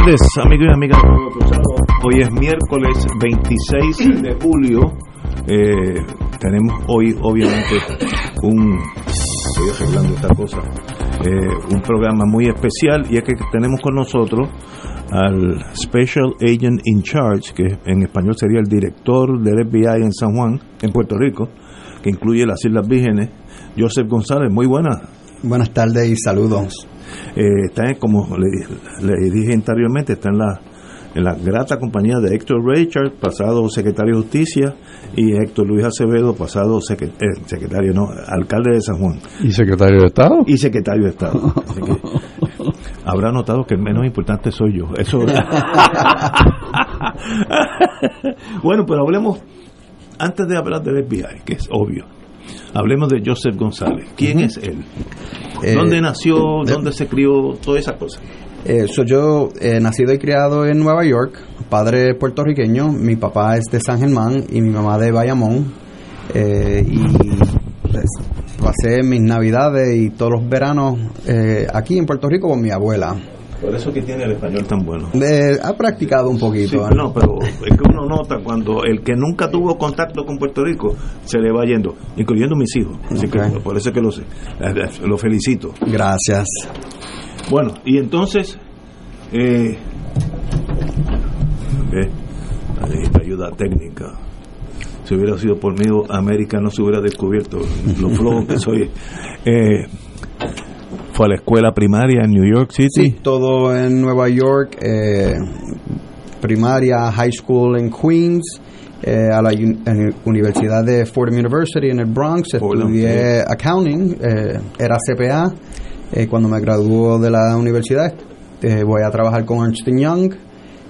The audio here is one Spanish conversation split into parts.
Tardes, amigos y amigas. Hoy es miércoles 26 de julio. Eh, tenemos hoy, obviamente, un. Estoy arreglando esta cosa. eh, un programa muy especial y es que tenemos con nosotros al Special Agent in Charge, que en español sería el director del FBI en San Juan, en Puerto Rico, que incluye las Islas Vírgenes, Joseph González. Muy buenas. Buenas tardes y saludos. Eh, está, en, como le, le dije anteriormente, está en la, en la grata compañía de Héctor Richard, pasado secretario de Justicia, y Héctor Luis Acevedo, pasado eh, secretario, no, alcalde de San Juan, ¿Y secretario de Estado? y secretario de Estado. Así que, habrá notado que el menos importante soy yo. Eso. bueno, pero hablemos, antes de hablar del FBI, que es obvio, hablemos de Joseph González. ¿Quién es él? Eh, ¿Dónde nació? ¿Dónde se crió? Todas esas cosas. Eh, soy yo, eh, nacido y criado en Nueva York, padre puertorriqueño, mi papá es de San Germán y mi mamá de Bayamón. Y pues, pasé mis navidades y todos los veranos aquí en Puerto Rico con mi abuela. Por eso que tiene el español tan bueno. Eh, ha practicado un Sí, poquito. no, pero es que uno nota cuando el que nunca tuvo contacto con Puerto Rico se le va yendo, incluyendo mis hijos. Así que por eso que lo sé. Lo felicito. Gracias. Bueno, y entonces, eh, eh, ayuda técnica. Si hubiera sido por mí, América no se hubiera descubierto lo flojo que soy. Eh, fue a la escuela primaria en New York City. Sí, todo en Nueva York, eh, primaria, high school en Queens, eh, a la un- en la Universidad de Fordham University en el Bronx, estudié accounting, eh, era CPA. Eh, cuando me graduó de la universidad, eh, voy a trabajar con Ernst Young,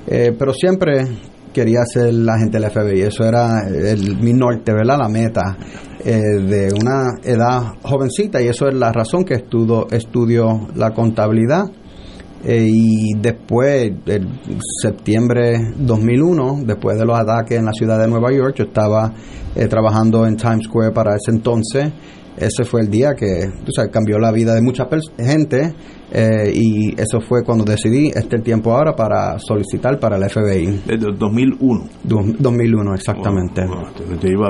eh, pero siempre quería ser la agente del FBI. Eso era el, mi norte, ¿verdad? La meta eh, de una edad jovencita y eso es la razón que estudio, estudio la contabilidad. Eh, y después, en septiembre 2001, después de los ataques en la ciudad de Nueva York, yo estaba eh, trabajando en Times Square para ese entonces. Ese fue el día que tú sabes, cambió la vida de mucha gente eh, y eso fue cuando decidí, este el tiempo ahora para solicitar para el FBI. Desde el 2001. Du- 2001, exactamente. Oh, oh, te lleva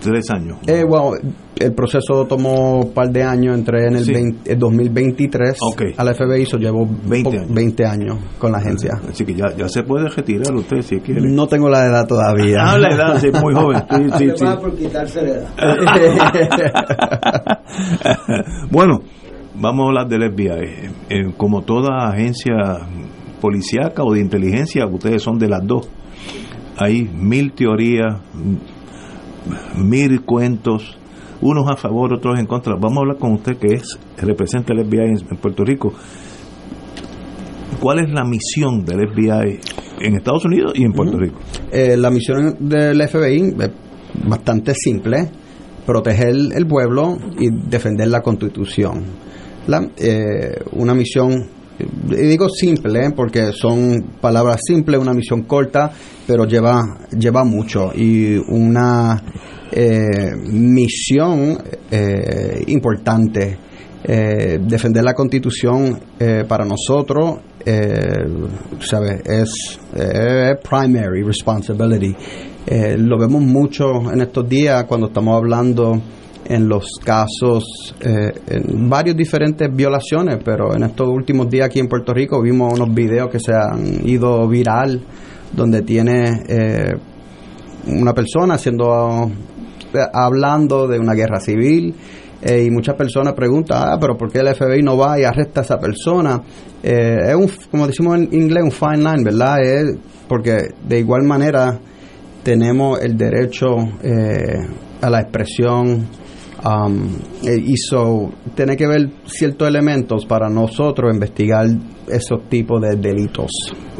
23 años. Eh, bueno, el proceso tomó un par de años, entré en el, Sí. 20 el 2023 Ok. al FBI, so llevo 20 po- años. 20 años con la agencia. Así que ya, ya se puede retirar usted si quiere. No tengo la edad todavía. Ah, la edad, sí, muy joven. Sí, sí, sí. por quitarse la edad. bueno, vamos a hablar del FBI. Eh, como toda agencia policíaca o de inteligencia, ustedes son de las dos. Hay mil teorías, mil cuentos, unos a favor, otros en contra. Vamos a hablar con usted que es representa el FBI en, Puerto Rico. ¿Cuál es la misión del FBI en Estados Unidos y en Puerto Rico? Eh, la misión del FBI es bastante simple, proteger el pueblo y defender la constitución. La- eh, una misión, y digo simple eh, porque son palabras simples, una misión corta, pero lleva, lleva mucho y una eh, misión eh, importante. Eh, defender la constitución para nosotros eh, ¿sabe? es primary responsibility. Lo vemos mucho en estos días cuando estamos hablando en los casos, eh, en varios diferentes violaciones, pero en estos últimos días aquí en Puerto Rico vimos unos videos que se han ido viral donde tiene eh, una persona haciendo hablando de una guerra civil eh, y muchas personas preguntan, ah, pero ¿por qué el FBI no va y arresta a esa persona? Eh, es un, como decimos en inglés, un fine line, ¿verdad? Es porque de igual manera tenemos el derecho eh, a la expresión um, y tiene que ver ciertos elementos para nosotros investigar esos tipos de delitos.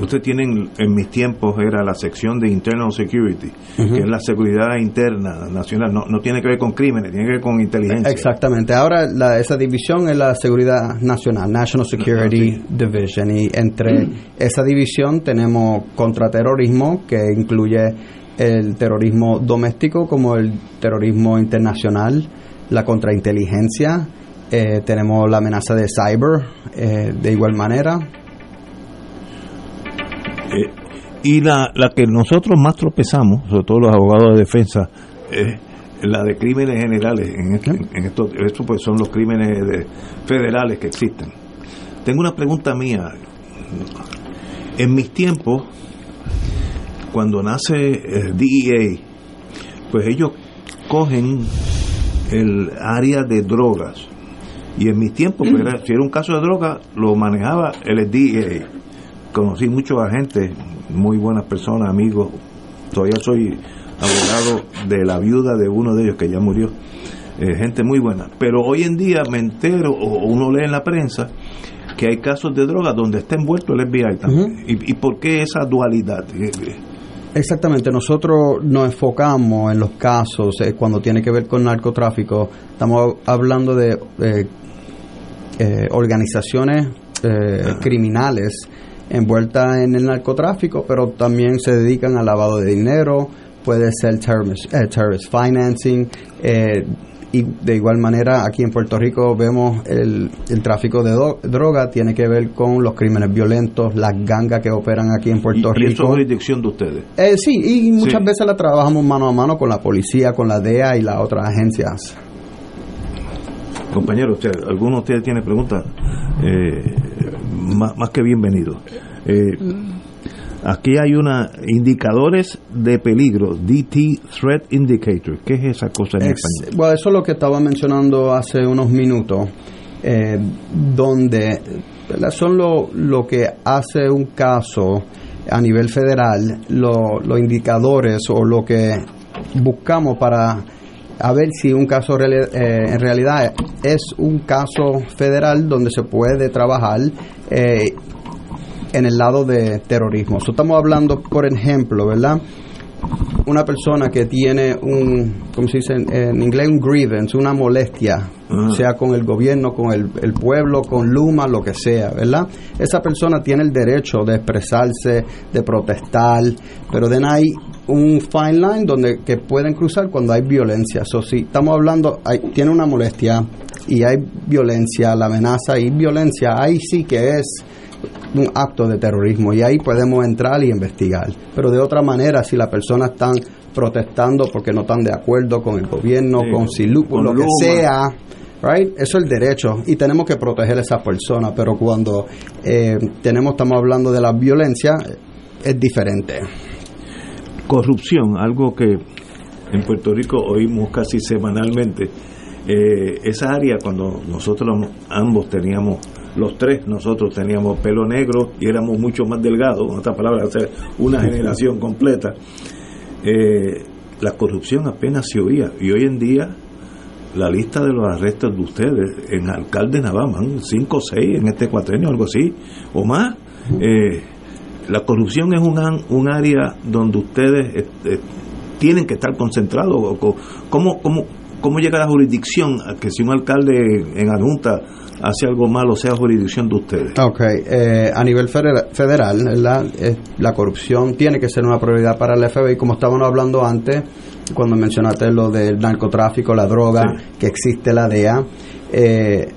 Usted tiene, en mis tiempos era la sección de Internal Security, que es la seguridad interna nacional, no, no, tiene que ver con crímenes, tiene que ver con inteligencia. Exactamente, ahora la, esa división es la seguridad nacional, National Security Division, y entre esa división tenemos contraterrorismo, que incluye el terrorismo doméstico como el terrorismo internacional, la contrainteligencia, eh, tenemos la amenaza de cyber eh, de igual manera. Eh, y la, la que nosotros más tropezamos, sobre todo los abogados de defensa, es la de crímenes generales. En, esto, en esto, esto pues son los crímenes federales que existen. Tengo una pregunta mía. En mis tiempos, cuando nace el DEA, pues ellos cogen el área de drogas y en mis tiempos, pues, si era un caso de droga, lo manejaba el DEA. Conocí muchos agentes, muy buenas personas, amigos. Todavía soy abogado de la viuda de uno de ellos que ya murió. Eh, gente muy buena. Pero hoy en día me entero, o uno lee en la prensa, que hay casos de droga donde está envuelto el FBI también. ¿Y, por qué esa dualidad? Eh, eh. Exactamente, nosotros nos enfocamos en los casos cuando tiene que ver con narcotráfico. Estamos hablando de eh, organizaciones eh, criminales envueltas en el narcotráfico, pero también se dedican al lavado de dinero, puede ser terrorist, eh, financing, y de igual manera aquí en Puerto Rico vemos el, el tráfico de droga, tiene que ver con los crímenes violentos, las gangas que operan aquí en Puerto Rico. ¿Y eso es jurisdicción de ustedes? sí, y muchas veces la trabajamos mano a mano con la policía, con la DEA y las otras agencias. Compañeros, ¿alguno de ustedes tiene preguntas? Eh, más, que bienvenido. Eh, aquí hay una indicadores de peligro, DT Threat Indicator. ¿Qué es esa cosa en español? Bueno, eso es lo que estaba mencionando hace unos minutos, eh, donde son lo, lo que hace un caso a nivel federal, los indicadores o lo que buscamos para a ver si un caso eh, en realidad es un caso federal donde se puede trabajar eh, en el lado de terrorismo. estamos hablando, por ejemplo, ¿verdad? Una persona que tiene un, como se dice en, inglés, un grievance, una molestia, sea con el gobierno, con el, el, pueblo, con Luma, lo que sea, ¿verdad? Esa persona tiene el derecho de expresarse, de protestar, pero de ahí un fine line donde que pueden cruzar cuando hay violencia. So, si estamos hablando, hay, tiene una molestia y hay violencia, la amenaza y violencia, ahí sí que es un acto de terrorismo y ahí podemos entrar y investigar. Pero de otra manera, si las personas están protestando porque no están de acuerdo con el gobierno, con Silu, con lo que sea, right? Eso es el derecho y tenemos que proteger a esas personas, pero cuando eh, tenemos, estamos hablando de la violencia, es diferente corrupción, algo que en Puerto Rico oímos casi semanalmente. Eh, esa área, cuando nosotros ambos teníamos, los tres nosotros teníamos pelo negro y éramos mucho más delgados, en otras palabras, hacer una generación completa, eh, la corrupción apenas se oía. Y hoy en día, la lista de los arrestos de ustedes en alcalde Navaman, cinco o seis en este cuatrenio, algo así, o más. Eh, la corrupción es un, un área donde ustedes este, tienen que estar concentrados. ¿Cómo, cómo, ¿Cómo llega la jurisdicción a que si un alcalde en adjunta hace algo malo sea jurisdicción de ustedes? Ok, eh, a nivel federal, la corrupción tiene que ser una prioridad para el FBI, como estábamos hablando antes, cuando mencionaste lo del narcotráfico, la droga, que existe la DEA. Eh,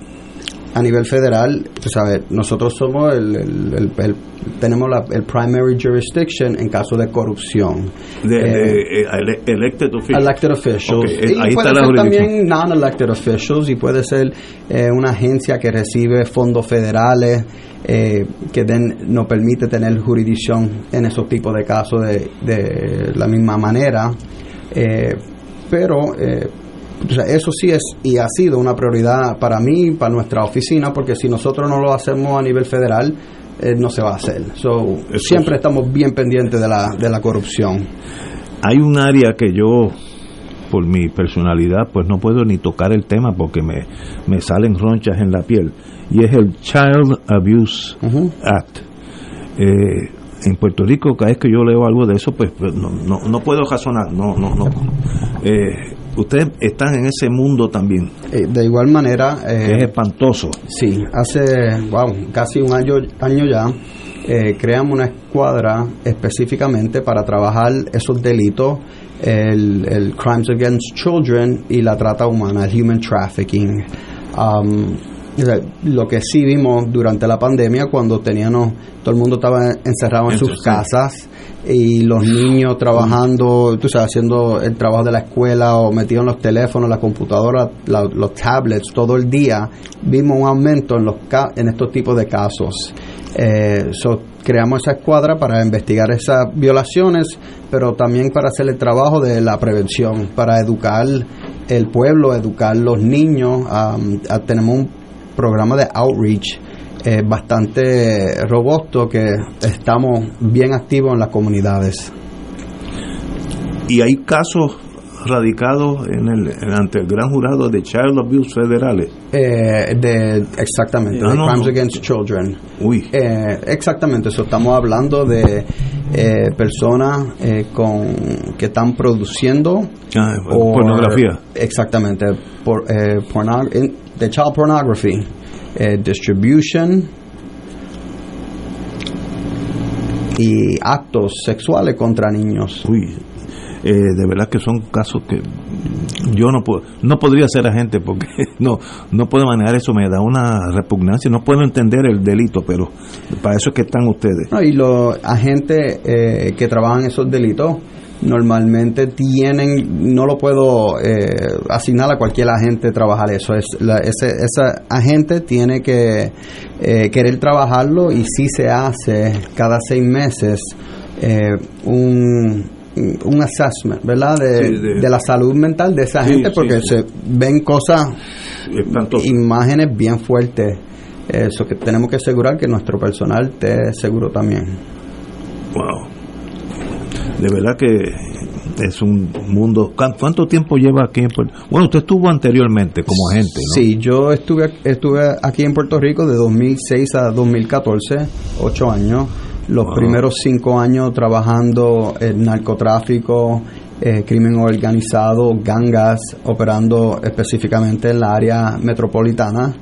a nivel federal, tú sabes, nosotros somos el, el- el- el- tenemos la, el primary jurisdiction en caso de corrupción. De, Eh, de, eh, ele- elected officials. Elected officials. Eh, y ahí puede está la ser jurisdicción. también non-elected officials y puede ser eh, una agencia que recibe fondos federales eh, que den, nos permite tener jurisdicción en esos tipos de casos de, de la misma manera. Eh, pero eh, o sea, eso sí es y ha sido una prioridad para mí, para nuestra oficina, porque si nosotros no lo hacemos a nivel federal, eh, no se va a hacer. So, siempre es. estamos bien pendientes de la, de la corrupción. Hay un área que yo, por mi personalidad, pues no puedo ni tocar el tema porque me, me salen ronchas en la piel. Y es el Child Abuse Ujú. Act. Eh, en Puerto Rico, cada vez que yo leo algo de eso, pues, pues, no, no, no puedo razonar. No, no, no. Eh, ustedes están en ese mundo también, Eh, de igual manera, eh, que es espantoso. Sí, hace wow, casi un año, año ya eh, creamos una escuadra específicamente para trabajar esos delitos, el, el Crimes Against Children y la trata humana, el Human Trafficking. Um, lo que sí vimos durante la pandemia cuando teníamos, todo el mundo estaba encerrado en sus casas y los niños trabajando, tú sabes, haciendo el trabajo de la escuela o metidos en los teléfonos, la computadora, la- los tablets todo el día, vimos un aumento en, los en estos tipos de casos. Eh, so, creamos esa escuadra para investigar esas violaciones, pero también para hacer el trabajo de la prevención, para educar el pueblo, educar los niños. um, tenemos un programa de outreach eh, bastante robusto que estamos bien activos en las comunidades. Y hay casos radicados en el, ante el gran jurado de Child Abuse federales. Eh, de exactamente, Ah, de no, Crimes no. Against Children. Uy, Eh, exactamente, eso estamos hablando de eh, personas eh, con que están produciendo ah, pornografía. Exactamente, por, eh, in- de child pornography, eh, distribution y actos sexuales contra niños. Uy, eh, de verdad que son casos que yo no puedo, no podría ser agente porque no, no puedo manejar eso, me da una repugnancia, no puedo entender el delito, pero para eso es que están ustedes. No, y los agentes eh, que trabajan esos delitos normalmente tienen, no lo puedo eh, asignar a cualquier agente trabajar eso, es la- ese, ese agente tiene que eh, querer trabajarlo y si se hace cada seis meses eh, un un assessment, ¿verdad? De, Sí, de- de la salud mental de esa Sí, gente sí, porque sí. se ven cosas Espantoso. imágenes bien fuertes. Eso que tenemos que asegurar que nuestro personal esté seguro también. Wow. De verdad que es un mundo. ¿Cuán- ¿Cuánto tiempo lleva aquí en Puerto Bueno, usted estuvo anteriormente como agente, ¿no? Sí, yo estuve, estuve aquí en Puerto Rico de 2006 a 2014, ocho años. Los Wow. primeros cinco años trabajando en narcotráfico, eh, crimen organizado, gangas, operando específicamente en la área metropolitana.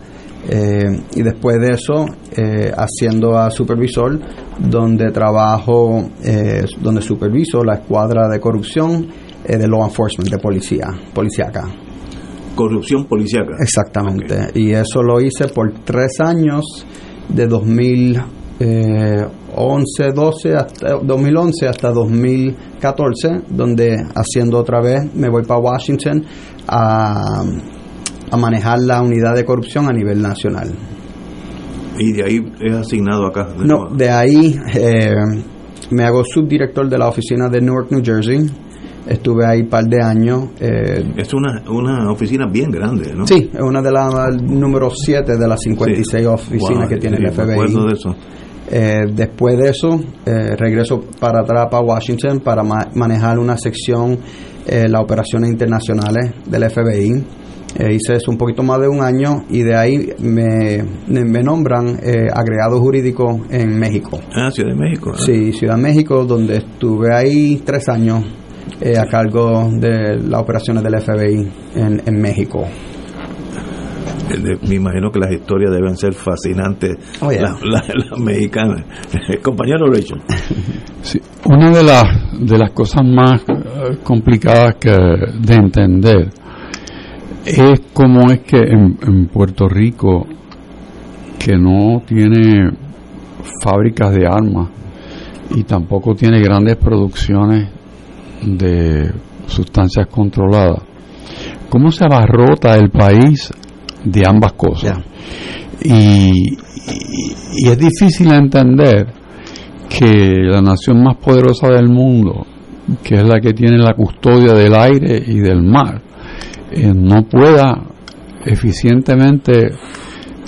Eh, y después de eso, eh, haciendo a supervisor, donde trabajo, eh, donde superviso la escuadra de corrupción eh, de law enforcement, de policía, policíaca. Corrupción policíaca. Exactamente. Y eso lo hice por tres años, de 2011, 12 hasta 2011 hasta 2014, donde haciendo otra vez me voy para Washington a, a manejar la unidad de corrupción a nivel nacional. Y de ahí es asignado acá. de No, de ahí eh, me hago subdirector de la oficina de Newark, New Jersey. Estuve ahí un par de años. eh, Es una, una oficina bien grande, ¿no? Sí, es una de las número 7 de las 56 Sí. oficinas Wow, que tiene sí, el me FBI. de eso. Eh, después de eso, eh, regreso para atrás para Washington para ma- manejar una sección, eh, las operaciones internacionales del FBI. Eh, hice eso un poquito más de un año y de ahí me, me- me nombran eh, agregado jurídico en México. Ah, Ciudad de México. Sí, Ciudad de México, donde estuve ahí tres años eh, a cargo de las operaciones del FBI en, en México. Me imagino que las historias deben ser fascinantes. Oh, yeah. las, mexicanas. Compañero Rachel. Sí, una de las, de las cosas más complicadas que, de entender es cómo es que en, en Puerto Rico que no tiene fábricas de armas y tampoco tiene grandes producciones de sustancias controladas, ¿cómo se abarrota el país de ambas cosas? Y, y, es difícil entender que la nación más poderosa del mundo, que es la que tiene la custodia del aire y del mar, eh, no pueda eficientemente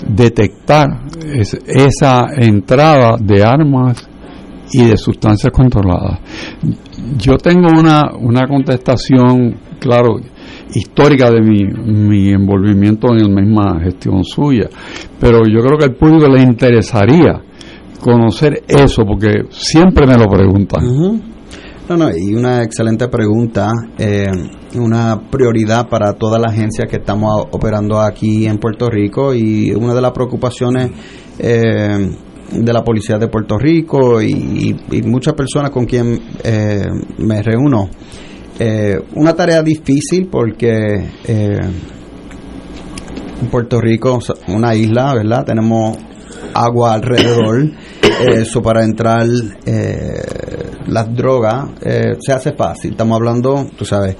detectar esa entrada de armas y de sustancias controladas. Yo tengo una, una contestación, claro, histórica de mi, mi envolvimiento en la misma gestión suya, pero yo creo que al público le interesaría conocer eso, porque siempre me lo preguntan. No, no, y una excelente pregunta, eh, una prioridad para toda la agencia que estamos operando aquí en Puerto Rico y una de las preocupaciones eh, de la Policía de Puerto Rico y, muchas personas con quien eh, me reúno. una tarea difícil porque en Puerto Rico, una isla, ¿verdad? Tenemos agua alrededor, eso para entrar las drogas eh, se hace fácil. Estamos hablando, tú sabes,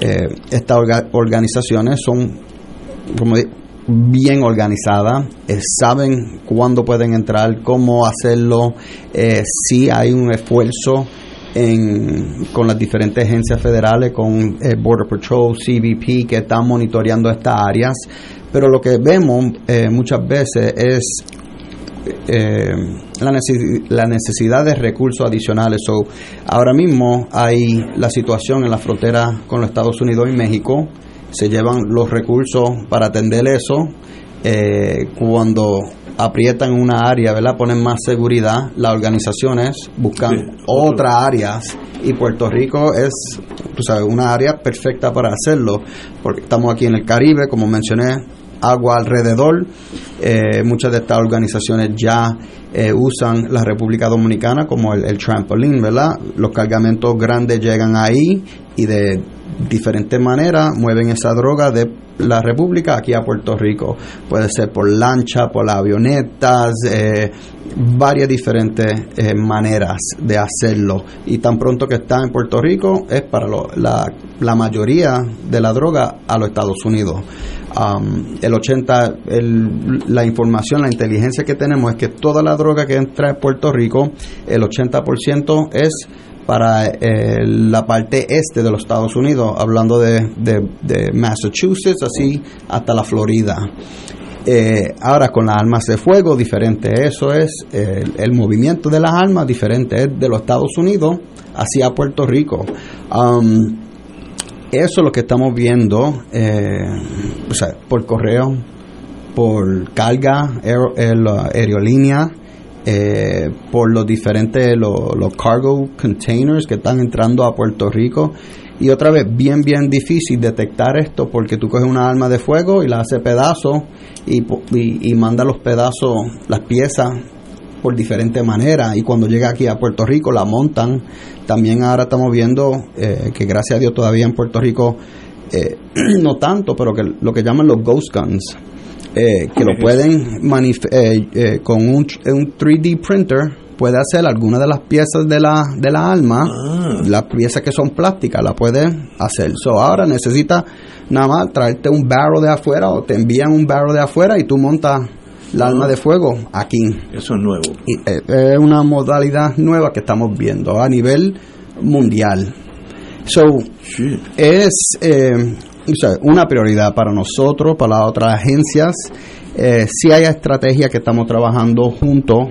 eh, estas organizaciones son como bien organizadas, eh, saben cuándo pueden entrar, cómo hacerlo, si hay un esfuerzo en, con las diferentes agencias federales, con Border Patrol, CBP, que están monitoreando estas áreas, pero lo que vemos muchas veces es eh, la, la, necesidad de recursos adicionales. So, ahora mismo hay la situación en la frontera con los Estados Unidos y México. Se llevan los recursos para atender eso. Eh, cuando aprietan una área, ¿verdad? Ponen más seguridad, las organizaciones buscan otras áreas y Puerto Rico es, tú sabes, una área perfecta para hacerlo, porque estamos aquí en el Caribe, como mencioné, agua alrededor. Eh, muchas de estas organizaciones ya eh, usan la República Dominicana como el, trampolín, ¿verdad? Los cargamentos grandes llegan ahí y de diferentes maneras mueven esa droga de la República aquí a Puerto Rico. Puede ser por lancha, por avionetas, eh, varias diferentes eh, maneras de hacerlo. Y tan pronto que está en Puerto Rico es para la, la, mayoría de la droga a los Estados Unidos. Um, el 80, el, la información, la inteligencia que tenemos es que toda la droga que entra en Puerto Rico, el 80% es para eh, la parte este de los Estados Unidos, hablando de, Massachusetts, así hasta la Florida. Eh, ahora con las armas de fuego, diferente. Eso es el, movimiento de las armas, diferente. Es de los Estados Unidos hacia Puerto Rico. Um, eso es lo que estamos viendo eh, o sea, por correo, por carga, aerolínea, eh, por los diferentes los, cargo containers que están entrando a Puerto Rico. Y otra vez bien bien difícil detectar esto porque tú coges una arma de fuego y la hace pedazos y, y, manda los pedazos las piezas por diferentes maneras y cuando llega aquí a Puerto Rico la montan también ahora estamos viendo eh, que gracias a Dios todavía en Puerto Rico eh, no tanto pero que lo que llaman los ghost guns eh, que lo pueden eh, eh, con un, un, 3D printer puede hacer alguna de las piezas de la, de la alma, ah. las piezas que son plásticas, la puede hacer. So ahora necesita nada más traerte un barro de afuera o te envían un barro de afuera y tú montas la alma de fuego aquí. Eso es nuevo. Y, es una modalidad nueva que estamos viendo a nivel mundial. So, es una prioridad para nosotros, para las otras agencias. Eh, sí hay estrategias que estamos trabajando juntos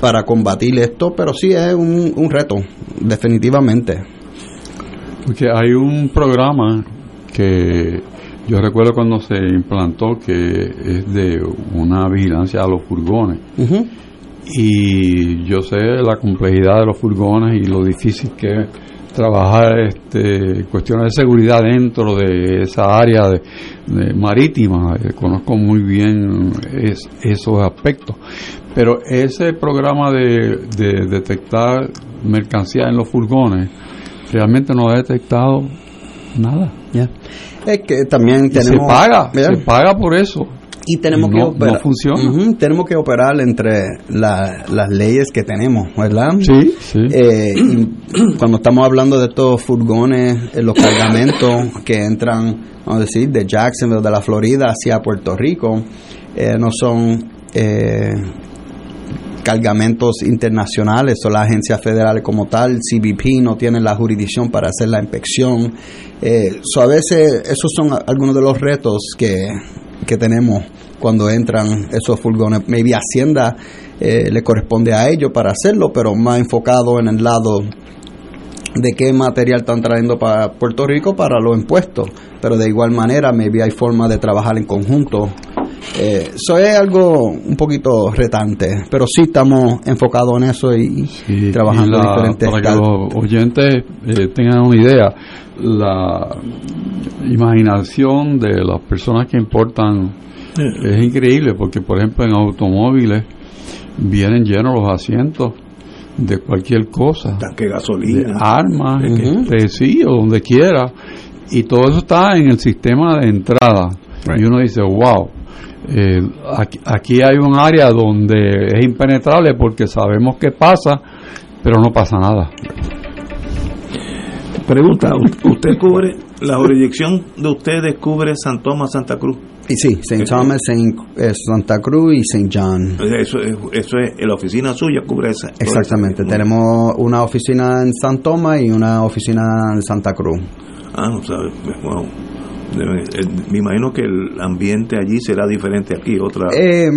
para combatir esto, pero sí es un, reto, definitivamente. Porque hay un programa que yo recuerdo cuando se implantó que es de una vigilancia a los furgones. Y yo sé la complejidad de los furgones y lo difícil que es trabajar este, cuestiones de seguridad dentro de esa área de, marítima. Eh, conozco muy bien esos aspectos. Pero ese programa de, detectar mercancía en los furgones realmente no ha detectado nada. Es que también tenemos... Se paga, se paga por eso. y tenemos que no, operar. no funciona. Tenemos que operar entre la- las leyes que tenemos, ¿verdad? Sí, sí. Eh, cuando estamos hablando de estos furgones, eh, los cargamentos que entran, vamos a decir, de Jacksonville, de la Florida hacia Puerto Rico, eh, no son eh, cargamentos internacionales o la agencia federal como tal, CBP no tiene la jurisdicción para hacer la inspección. Eh, a veces esos son algunos de los retos que, que tenemos cuando entran esos furgones. Maybe Hacienda eh, le corresponde a ellos para hacerlo, pero más enfocado en el lado de qué material están trayendo para Puerto Rico para los impuestos. Pero de igual manera, maybe hay forma de trabajar en conjunto. Eh, Eso es algo un poquito retante, pero sí estamos enfocados en eso y, trabajando y la- en diferentes para que los oyentes eh, tengan una idea, la imaginación de las personas que importan es increíble porque, por ejemplo, en automóviles vienen llenos los asientos de cualquier cosa, Tanque de de gasolina. armas, Ujú. de sí, o donde quiera, y todo eso está en el sistema de entrada. Y uno dice, wow, eh, aquí, aquí hay un área donde es impenetrable porque sabemos qué pasa, pero no pasa nada. Pregunta, ¿u- ¿usted cubre, la jurisdicción de ustedes cubre San Tomás, Santa Cruz? Y sí, St. Thomas, Saint- eh, Santa Cruz y St. John. Eso es, eso es, la oficina suya cubre esa. Exactamente, esa- tenemos una oficina en San Tomás y una oficina en Santa Cruz. Ah, no sabe, wow. Eh, Me imagino que el ambiente allí será diferente aquí, otra. Eh,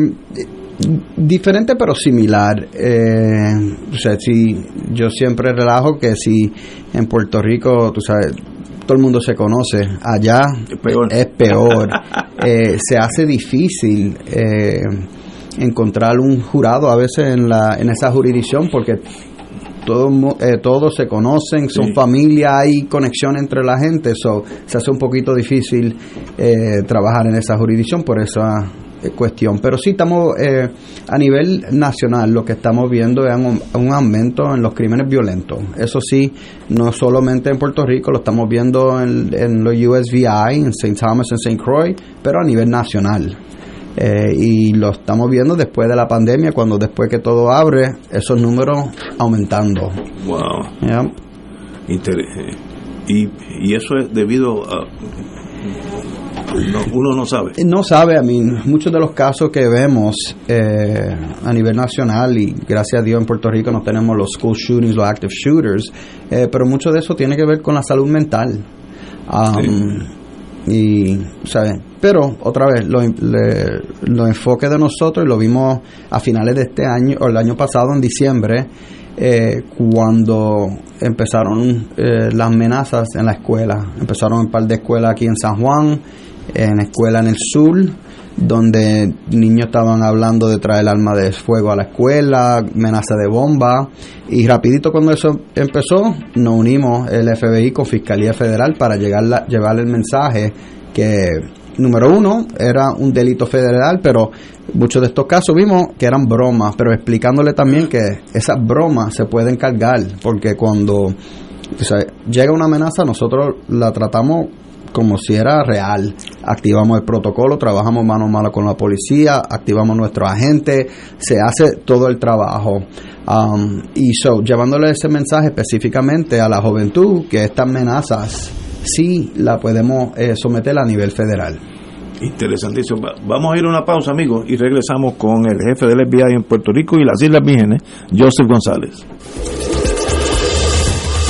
diferente pero similar. Eh, o sea, si yo siempre relajo que si en Puerto Rico, tú sabes, todo el mundo se conoce, allá Es peor. es peor. Eh, se hace difícil eh, encontrar un jurado a veces en, la, en esa jurisdicción porque todo, eh, todos se conocen, son Sí. familia, hay conexión entre la gente, so, se hace un poquito difícil eh, trabajar en esa jurisdicción por esa eh, cuestión. Pero sí estamos eh, a nivel nacional, lo que estamos viendo es un, un aumento en los crímenes violentos. Eso sí, no solamente en Puerto Rico, lo estamos viendo en, en los USVI, en St. Thomas, en St. Croix, pero a nivel nacional. Eh, y lo estamos viendo después de la pandemia, cuando después que todo abre, esos números aumentando. Wow. ¿ya? Inter- eh, y, y eso es debido a. no, uno no sabe. No sabe, a mí, muchos de los casos que vemos eh, a nivel nacional, y gracias a Dios en Puerto Rico no tenemos los school shootings, los active shooters, eh, pero mucho de eso tiene que ver con la salud mental. Um, Y, ¿sabes? Pero, otra vez, lo, le- lo enfoque de nosotros, lo vimos a finales de este año, o el año pasado, en diciembre, eh, cuando empezaron eh, las amenazas en la escuela. Empezaron un par de escuelas aquí en San Juan, en escuela en el sur, donde niños estaban hablando de traer arma de fuego a la escuela, amenaza de bomba, y rapidito cuando eso empezó, nos unimos el FBI con Fiscalía Federal para llegar la- llevar el mensaje que número uno era un delito federal, pero muchos de estos casos vimos que eran bromas, pero explicándole también que esas bromas se pueden cargar, porque cuando llega una amenaza, nosotros la tratamos como si era real. Activamos el protocolo, trabajamos mano a mano con la policía, activamos nuestros agentes, se hace todo el trabajo. Um, y so, llevándole ese mensaje específicamente a la juventud, que estas amenazas sí la podemos eh, someter a nivel federal. Interesantísimo. Va- Vamos a ir a una pausa, amigos, y regresamos con el jefe del FBI en Puerto Rico y las Islas Vírgenes, Joseph González.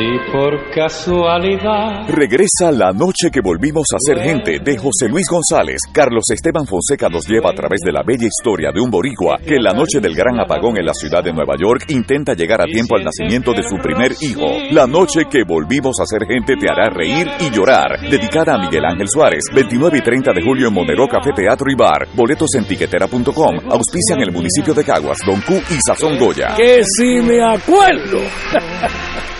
Si por casualidad Regresa la noche que volvimos a ser gente de José Luis González. Carlos Esteban Fonseca nos lleva a través de la bella historia de un boricua que en la noche del gran apagón en la ciudad de Nueva York intenta llegar a tiempo al nacimiento de su primer hijo. La noche que volvimos a ser gente te hará reír y llorar. Dedicada a Miguel Ángel Suárez. 29 y 30 de julio en Monero Café Teatro y Bar. Boletos en tiquetera.com. Auspician el municipio de Caguas, Don Q y Sazón Goya. que si me acuerdo.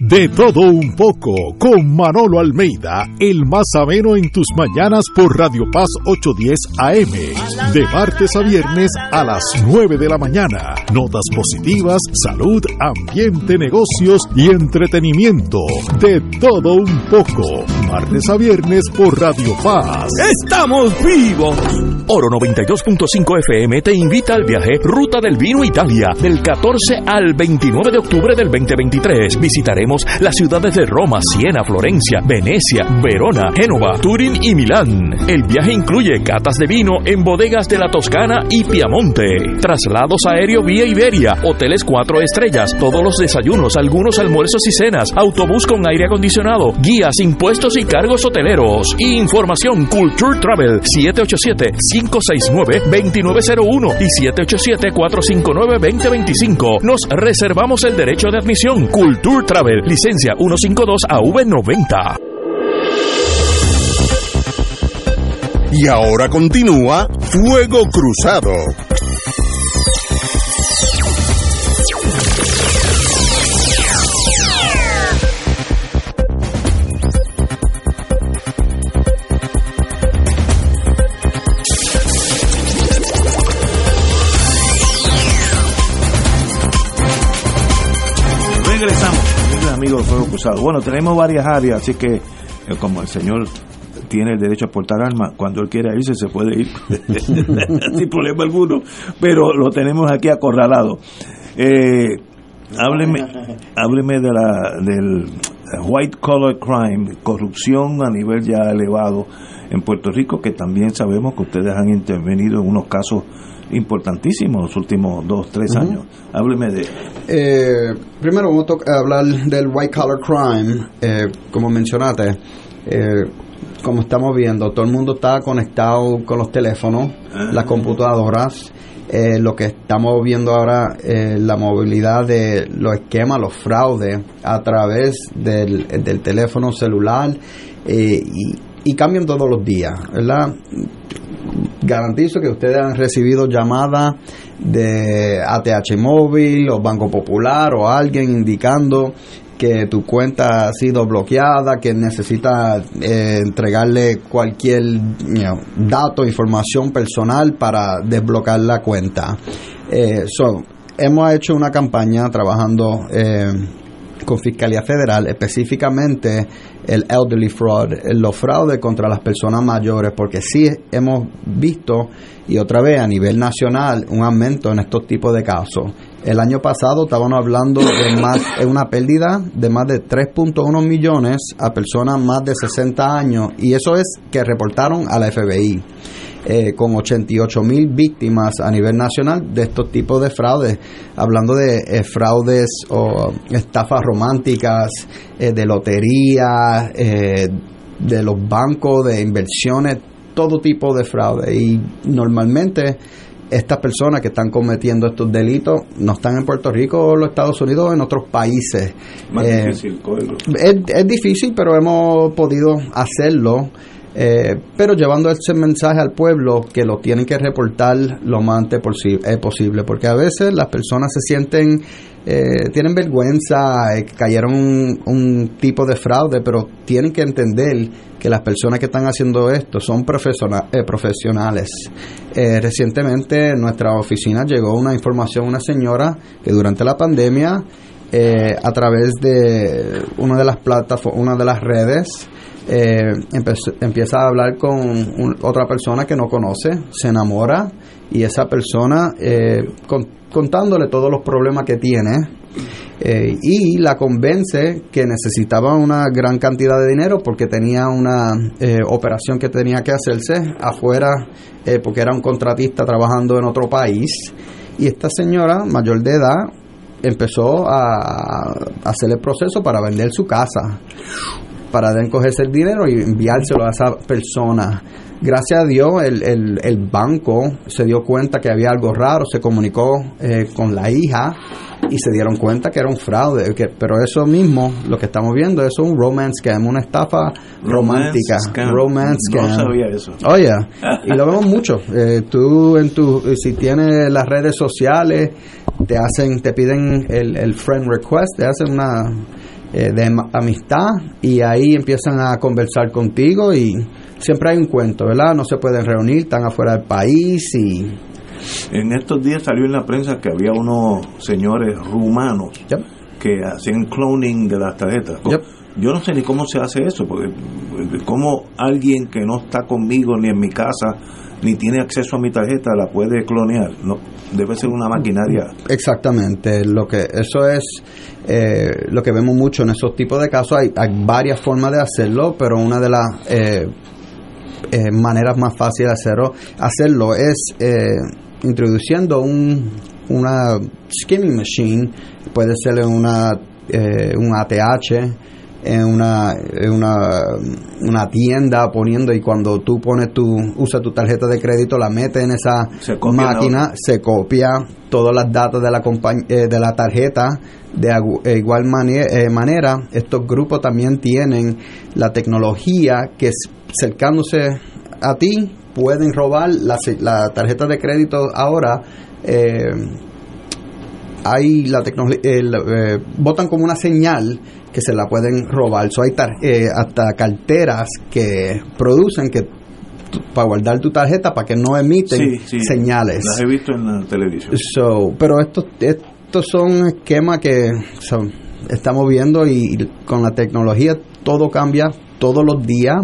De todo un poco, con Manolo Almeida, el más ameno en tus mañanas por Radio Paz 810 AM, de martes a viernes a las 9 de la mañana. Notas positivas, salud, ambiente, negocios y entretenimiento. De todo un poco, martes a viernes por Radio Paz. ¡Estamos vivos! Oro 92.5 FM te invita al viaje Ruta del Vino Italia del 14 al 29 de octubre del 2023. Visitaremos las ciudades de Roma, Siena, Florencia, Venecia, Verona, Génova, Turín y Milán. El viaje incluye catas de vino en bodegas de la Toscana y Piamonte, traslados aéreo vía Iberia, hoteles cuatro estrellas, todos los desayunos, algunos almuerzos y cenas, autobús con aire acondicionado, guías, impuestos y cargos hoteleros. Información Culture Travel 787-569-2901 y 787-459-2025. Nos reservamos el derecho de admisión. Culture Travel licencia 152AV90. Y ahora continúa Fuego Cruzado. Amigos Fuego Cruzado. Bueno, tenemos varias áreas, así que eh, como el señor tiene el derecho a portar armas, cuando él quiera irse se puede ir sin problema alguno, pero lo tenemos aquí acorralado. Eh, hábleme, hábleme de la, del white collar crime, corrupción a nivel ya elevado en Puerto Rico, que también sabemos que ustedes han intervenido en unos casos importantísimo los últimos dos, tres años. Hábleme de... Eh, primero vamos a hablar del white collar crime, eh, como mencionaste. Eh, como estamos viendo, todo el mundo está conectado con los teléfonos, ah. las computadoras. lo que estamos viendo ahora, la movilidad de los esquemas, los fraudes a través del, del teléfono celular y, y cambian todos los días, ¿verdad? Garantizo que ustedes han recibido llamadas de ATH Móvil o Banco Popular o alguien indicando que tu cuenta ha sido bloqueada, que necesita eh, entregarle cualquier dato, información personal para desbloquear la cuenta. Eh, hemos hecho una campaña trabajando eh, con Fiscalía Federal, específicamente el elderly fraud, los fraudes contra las personas mayores, porque sí hemos visto, y otra vez a nivel nacional, un aumento en estos tipos de casos. El año pasado estábamos hablando de más, de una pérdida de más de 3.1 millones a personas más de 60 años, y eso es que reportaron a la FBI. Eh, con 88 mil víctimas a nivel nacional de estos tipos de fraudes, hablando de eh, fraudes o estafas románticas, eh, de lotería, de los bancos, de inversiones, todo tipo de fraude. Y normalmente estas personas que están cometiendo estos delitos no están en Puerto Rico o los Estados Unidos o en otros países. es, es, difícil, pero hemos podido hacerlo eh, pero llevando ese mensaje al pueblo que lo tienen que reportar lo más antes posible, porque a veces las personas se sienten, eh, tienen vergüenza, eh, cayeron un, tipo de fraude, pero tienen que entender que las personas que están haciendo esto son profesionales. recientemente en nuestra oficina llegó una información, una señora que durante la pandemia eh, a través de una de las plataformas, una de las redes, eh, empieza a hablar con otra persona que no conoce, se enamora y esa persona eh, contándole todos los problemas que tiene eh, y la convence que necesitaba una gran cantidad de dinero porque tenía una eh, operación que tenía que hacerse afuera porque era un contratista trabajando en otro país. Y esta señora mayor de edad empezó a hacer el proceso para vender su casa para encogerse el dinero y enviárselo a esa persona gracias a Dios el, el, el, banco se dio cuenta que había algo raro, se comunicó eh, con la hija y se dieron cuenta que era un fraude, que, pero eso mismo, lo que estamos viendo, es un romance scam, una estafa romántica. Romance scam. No sabía eso. Oye, y lo vemos mucho. Eh, tú en tu, si tienes las redes sociales, te hacen, te piden el, el friend request, te hacen una eh, de amistad y ahí empiezan a conversar contigo y siempre hay un cuento, ¿verdad? No se pueden reunir, están afuera del país y... En estos días salió en la prensa que había unos señores rumanos que hacían cloning de las tarjetas. Yo no sé ni cómo se hace eso, porque cómo alguien que no está conmigo ni en mi casa ni tiene acceso a mi tarjeta la puede clonear. No, debe ser una maquinaria. Exactamente, lo que eso es eh, lo que vemos mucho en esos tipos de casos. Hay, hay varias formas de hacerlo, pero una de las eh, eh, maneras más fáciles de hacerlo, hacerlo es eh, introduciendo un, una skimming machine, puede ser una, eh, un ATH, en una, una, una, tienda poniendo y cuando tú pones tu usa tu tarjeta de crédito la metes en esa máquina se copia todas las datos de la de la tarjeta de igual manera. Estos grupos también tienen la tecnología que cercándose a ti pueden robar la, la tarjeta de crédito ahora eh, hay la tecnología eh, votan como una señal que se la pueden robar. So hay eh, hasta carteras que producen que para guardar tu tarjeta para que no emiten señales. las he visto en la televisión. So, pero estos estos son esquemas que estamos viendo y con la tecnología todo cambia todos los días.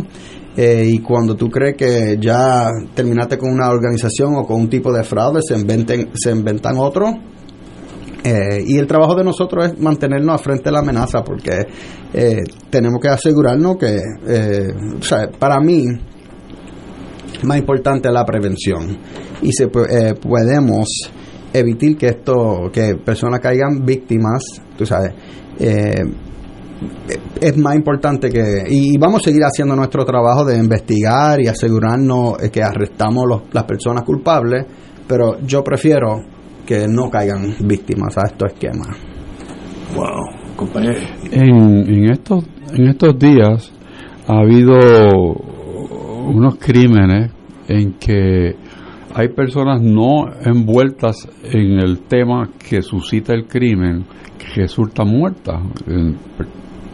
Eh, y cuando tú crees que ya terminaste con una organización o con un tipo de fraude, se, inventen, se inventan otro. Eh, y el trabajo de nosotros es mantenernos frente a la amenaza porque eh, tenemos que asegurarnos que, sea, para mí, más importante es la prevención. Y se podemos evitar que esto, que personas caigan víctimas, tú sabes, es más importante que y vamos a seguir haciendo nuestro trabajo de investigar y asegurarnos que arrestamos las personas culpables pero yo prefiero que no caigan víctimas a estos esquemas wow compañero en, en estos en estos días ha habido unos crímenes en que hay personas no envueltas en el tema que suscita el crimen que resultan muertas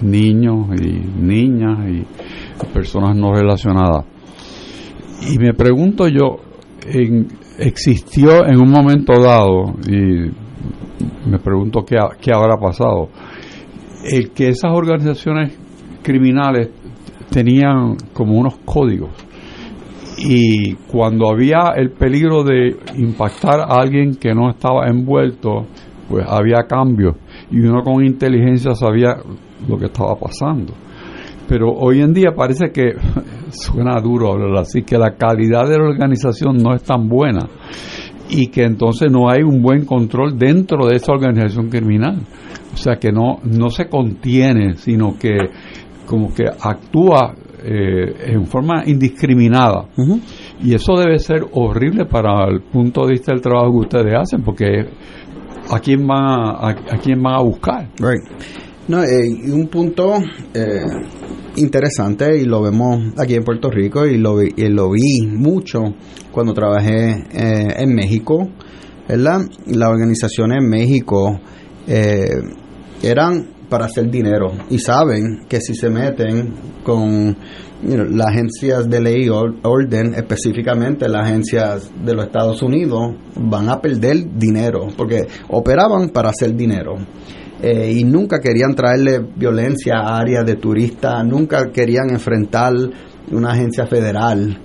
niños y niñas y personas no relacionadas. Y me pregunto yo, en, existió en un momento dado, y me pregunto qué, qué habrá pasado, el que esas organizaciones criminales tenían como unos códigos y cuando había el peligro de impactar a alguien que no estaba envuelto, pues había cambios y uno con inteligencia sabía lo que estaba pasando. Pero hoy en día parece que, suena duro hablar así, que la calidad de la organización no es tan buena y que entonces no hay un buen control dentro de esa organización criminal. O sea que no, no se contiene, sino que como que actúa eh, en forma indiscriminada. Y eso debe ser horrible para el punto de vista del trabajo que ustedes hacen, porque ¿a quién van a, a, quién van a buscar? No, eh, un punto eh, interesante y lo vemos aquí en Puerto Rico y lo, vi, lo vi mucho cuando trabajé eh, en México, ¿verdad? Las organizaciones en México eran para hacer dinero y saben que si se meten con las agencias de ley y orden, específicamente las agencias de los Estados Unidos, van a perder dinero porque operaban para hacer dinero. Eh, y nunca querían traerle violencia a áreas de turistas, nunca querían enfrentar una agencia federal.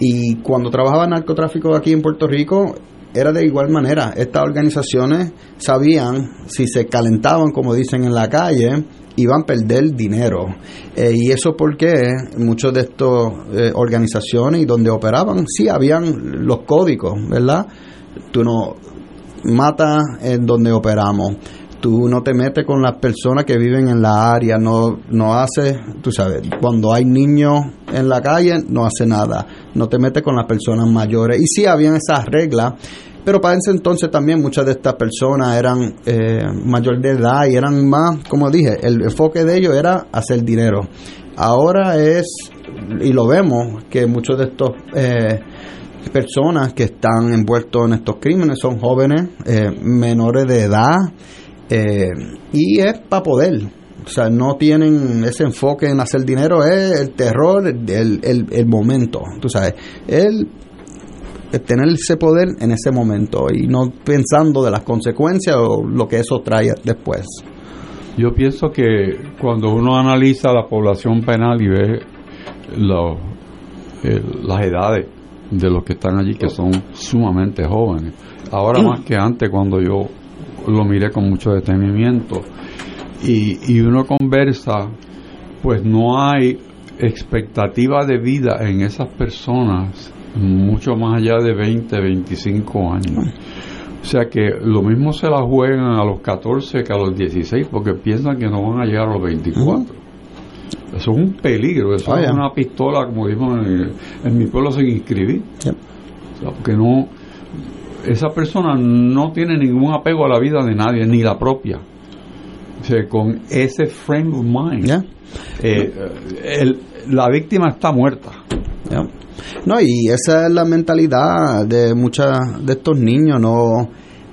Y cuando trabajaba narcotráfico aquí en Puerto Rico, era de igual manera. Estas organizaciones sabían si se calentaban, como dicen en la calle, iban a perder dinero. Eh, y eso porque muchas de estas eh, organizaciones y donde operaban, sí habían los códigos, ¿verdad? Tú no matas en donde operamos. Tú no te metes con las personas que viven en la área, no, no haces, tú sabes, cuando hay niños en la calle, no hace nada. No te metes con las personas mayores. Y sí habían esas reglas, pero para ese entonces también muchas de estas personas eran eh, mayor de edad y eran más, como dije, el enfoque de ellos era hacer dinero. Ahora es, y lo vemos, que muchos de estos eh, personas que están envueltos en estos crímenes son jóvenes, eh, menores de edad, eh, y es para poder. O sea, no tienen ese enfoque en hacer dinero, es el terror, el, el, el momento. Tú sabes, el, el tener ese poder en ese momento y no pensando de las consecuencias o lo que eso trae después. Yo pienso que cuando uno analiza la población penal y ve lo, eh, las edades de los que están allí, que son sumamente jóvenes, ahora más que antes cuando yo lo miré con mucho detenimiento, y, y uno conversa, pues no hay expectativa de vida en esas personas mucho más allá de 20, 25 años. O sea que lo mismo se la juegan a los 14 que a los 16 porque piensan que no van a llegar a los 24. Eso es un peligro, eso Ah, es una pistola, como dijo en, en mi pueblo, sin inscribir. O sea, porque no, esa persona no tiene ningún apego a la vida de nadie, ni la propia. O sea, con ese frame of mind, eh, el- la víctima está muerta. No, y esa es la mentalidad de muchos de estos niños, no,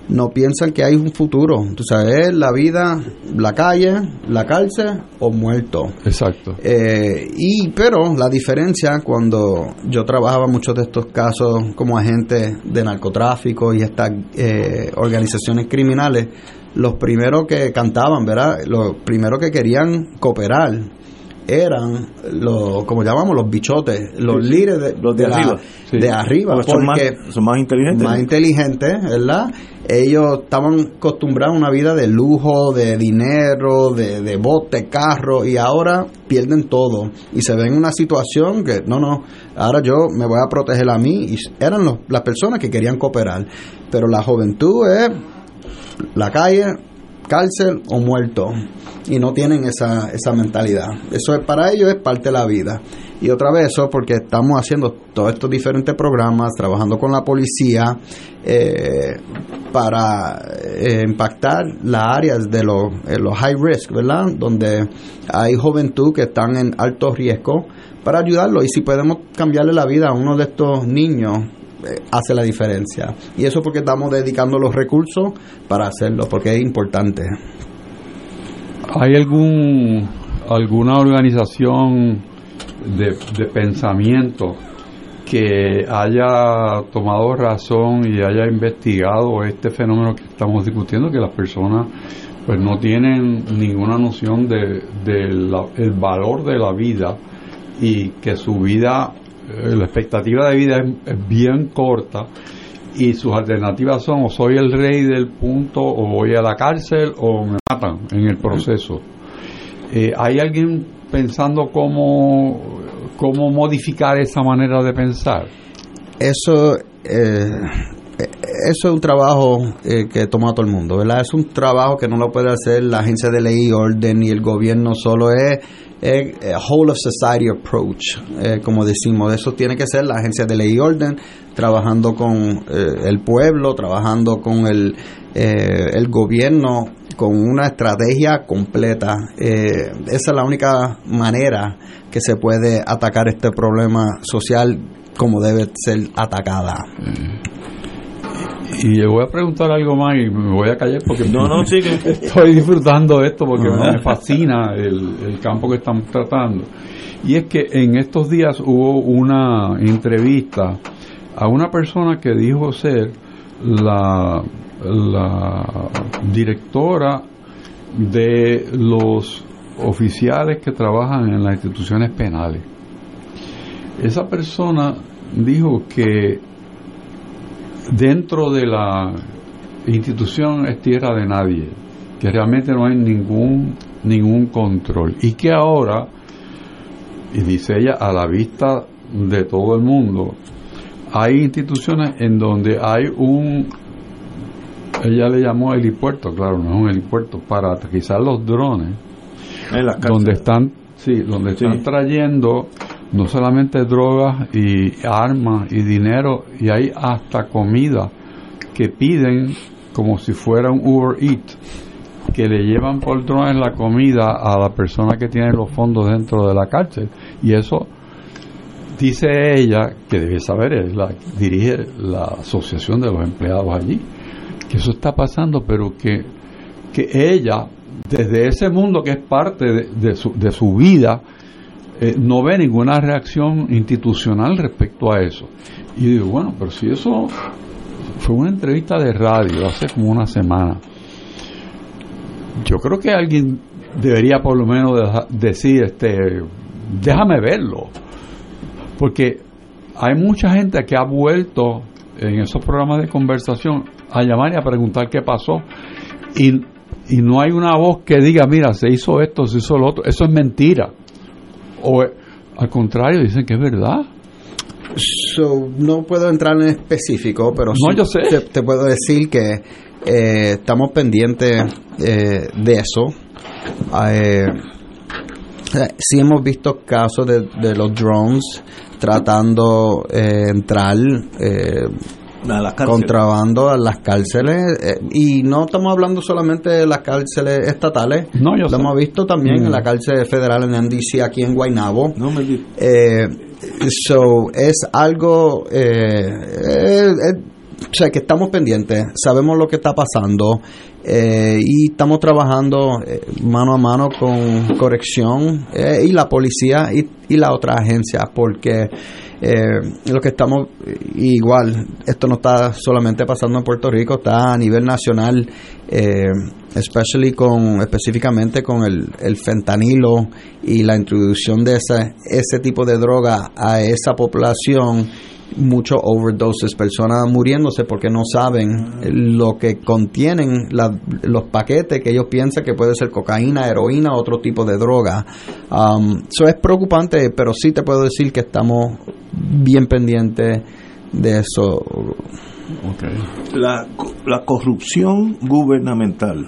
no piensan que hay un futuro. Tú sabes, la vida, la calle, la cárcel o muerto. Exacto. Eh, y pero la diferencia cuando yo trabajaba muchos de estos casos como agente de narcotráfico y estas eh, organizaciones criminales, los primeros que cantaban, ¿verdad? Los primeros que querían cooperar eran los, como llamamos, los bichotes, los Sí, líderes de, los de de la- arriba. Sí. de arriba, son más- son más inteligentes. más inteligentes, ¿verdad? Ellos estaban acostumbrados a una vida de lujo, de dinero, de, de bote, carro, y ahora pierden todo. Y se ven en una situación que, no, no, ahora yo me voy a proteger a mí. Y eran los- las personas que querían cooperar. Pero la juventud es la calle, cárcel o muerto. Y no tienen esa, esa mentalidad. Eso es para ellos es parte de la vida. Y otra vez eso porque estamos haciendo todos estos diferentes programas, trabajando con la policía eh, para eh, impactar las áreas de los, eh, los high risk, ¿verdad? Donde hay juventud que están en alto riesgo para ayudarlos. Y si podemos cambiarle la vida a uno de estos niños, hace la diferencia. Y eso porque estamos dedicando los recursos para hacerlo, porque es importante. ¿Hay algún alguna organización de, de pensamiento que haya tomado razón y haya investigado este fenómeno que estamos discutiendo, que las personas pues no tienen ninguna noción de, de el valor de la vida y que su vida, la expectativa de vida es, bien corta y sus alternativas son o soy el rey del punto o voy a la cárcel o me matan en el proceso. Eh, ¿Hay alguien pensando cómo, cómo modificar esa manera de pensar? Eso, eh, eso es un trabajo eh, que toma todo el mundo. Es un trabajo que no lo puede hacer la agencia de ley y orden ni el gobierno solo, es, es a whole of society approach, eh, como decimos. Eso tiene que ser la agencia de ley y orden, trabajando con eh, el pueblo, trabajando con el, eh, gobierno, con una estrategia completa. Eh, esa es la única manera que se puede atacar este problema social como debe ser atacada. Y le voy a preguntar algo más y me voy a callar porque No, no, estoy disfrutando de esto porque me fascina el, el campo que estamos tratando. Y es que en estos días hubo una entrevista a una persona que dijo ser la, la directora de los oficiales que trabajan en las instituciones penales. Esa persona dijo que dentro de la institución es tierra de nadie, que realmente no hay ningún ningún control. Y que ahora y dice ella a la vista de todo el mundo hay instituciones en donde hay un ella le llamó helipuerto, claro, no es un helipuerto, para aterrizar los drones, donde están, sí, donde están trayendo no solamente drogas y armas y dinero, y hay hasta comida que piden como si fuera un Uber Eat, que le llevan por drones la comida a la persona que tiene los fondos dentro de la cárcel. Y eso dice ella, que debe saber, es la, dirige la asociación de los empleados allí, que eso está pasando, pero que, que ella, desde ese mundo que es parte de, su, de su vida, eh, no ve ninguna reacción institucional respecto a eso. Y digo, bueno, pero si eso fue una entrevista de radio hace como una semana, yo creo que alguien debería por lo menos decir, este, déjame verlo, porque hay mucha gente que ha vuelto en esos programas de conversación a llamar y a preguntar qué pasó y, y no hay una voz que diga, mira, se hizo esto, se hizo lo otro, eso es mentira. O al contrario, dicen que es verdad. no puedo entrar en específico, pero Te, puedo decir que eh, estamos pendientes eh, de eso. Eh, sí hemos visto casos de, de los drones tratando eh, eh, contrabando a las cárceles eh, y no estamos hablando solamente de las cárceles estatales. No, lo hemos visto también en la mm. cárcel federal en NDC aquí en Guaynabo. No me eh, so es algo o sea, que estamos pendientes, sabemos lo que está pasando eh, y estamos trabajando eh, mano a mano con corrección eh, y la policía y, y la otra agencia, porque lo que estamos, igual, esto no está solamente pasando en Puerto Rico, está a nivel nacional, especially con, específicamente con el, el fentanilo y la introducción de ese, ese tipo de droga a esa población muchos overdoses, personas muriéndose porque no saben lo que contienen los paquetes que ellos piensan que puede ser cocaína, heroína, otro tipo de droga. Um, eso es preocupante, pero sí te puedo decir que estamos bien pendientes de eso. La, la corrupción gubernamental.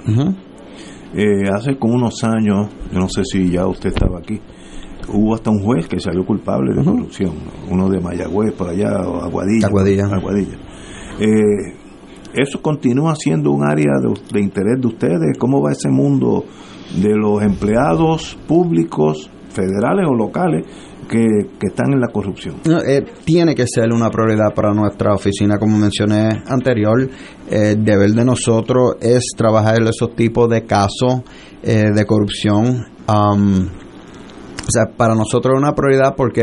Eh, hace como unos años, yo no sé si ya usted estaba aquí, hubo hasta un juez que salió culpable de corrupción, uno de Mayagüez por allá, Aguadilla. Aguadilla. Eh, eso continúa siendo un área de, interés de ustedes. ¿Cómo va ese mundo de los empleados públicos, federales o locales, que, están en la corrupción? Eh, tiene que ser una prioridad para nuestra oficina, como mencioné anterior. Eh, el deber de nosotros es trabajar esos tipos de casos de corrupción. Um, o sea, para nosotros es una prioridad porque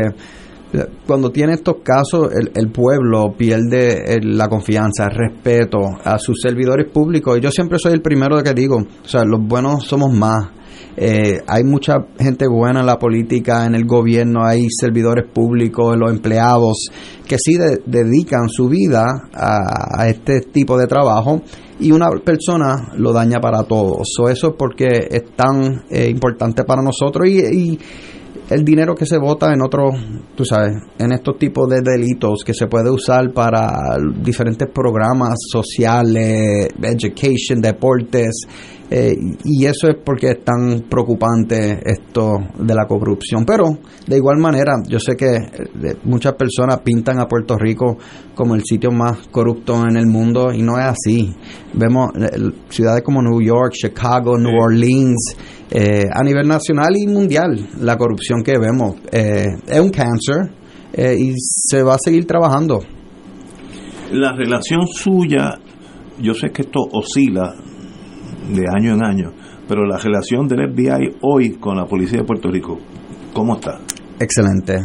eh, cuando tiene estos casos, el, pueblo pierde la confianza, el respeto a sus servidores públicos. Y yo siempre soy el primero de que digo, o sea, los buenos somos más. Eh, hay mucha gente buena en la política, en el gobierno, hay servidores públicos, los empleados, que sí dedican su vida a, este tipo de trabajo y una persona lo daña para todos. eso es porque es tan eh, importante para nosotros y el dinero que se vota en otros, tú sabes, en estos tipos de delitos que se puede usar para diferentes programas sociales, education, deportes, eh, y eso es porque es tan preocupante esto de la corrupción. Pero de igual manera, yo sé que eh, muchas personas pintan a Puerto Rico como el sitio más corrupto en el mundo y no es así. Vemos eh, ciudades como New York, Chicago, New Orleans, a nivel nacional y mundial, la corrupción que vemos es un cáncer y se va a seguir trabajando. La relación suya, yo sé que esto oscila de año en año, pero la relación del FBI hoy con la policía de Puerto Rico, ¿cómo está? Excelente,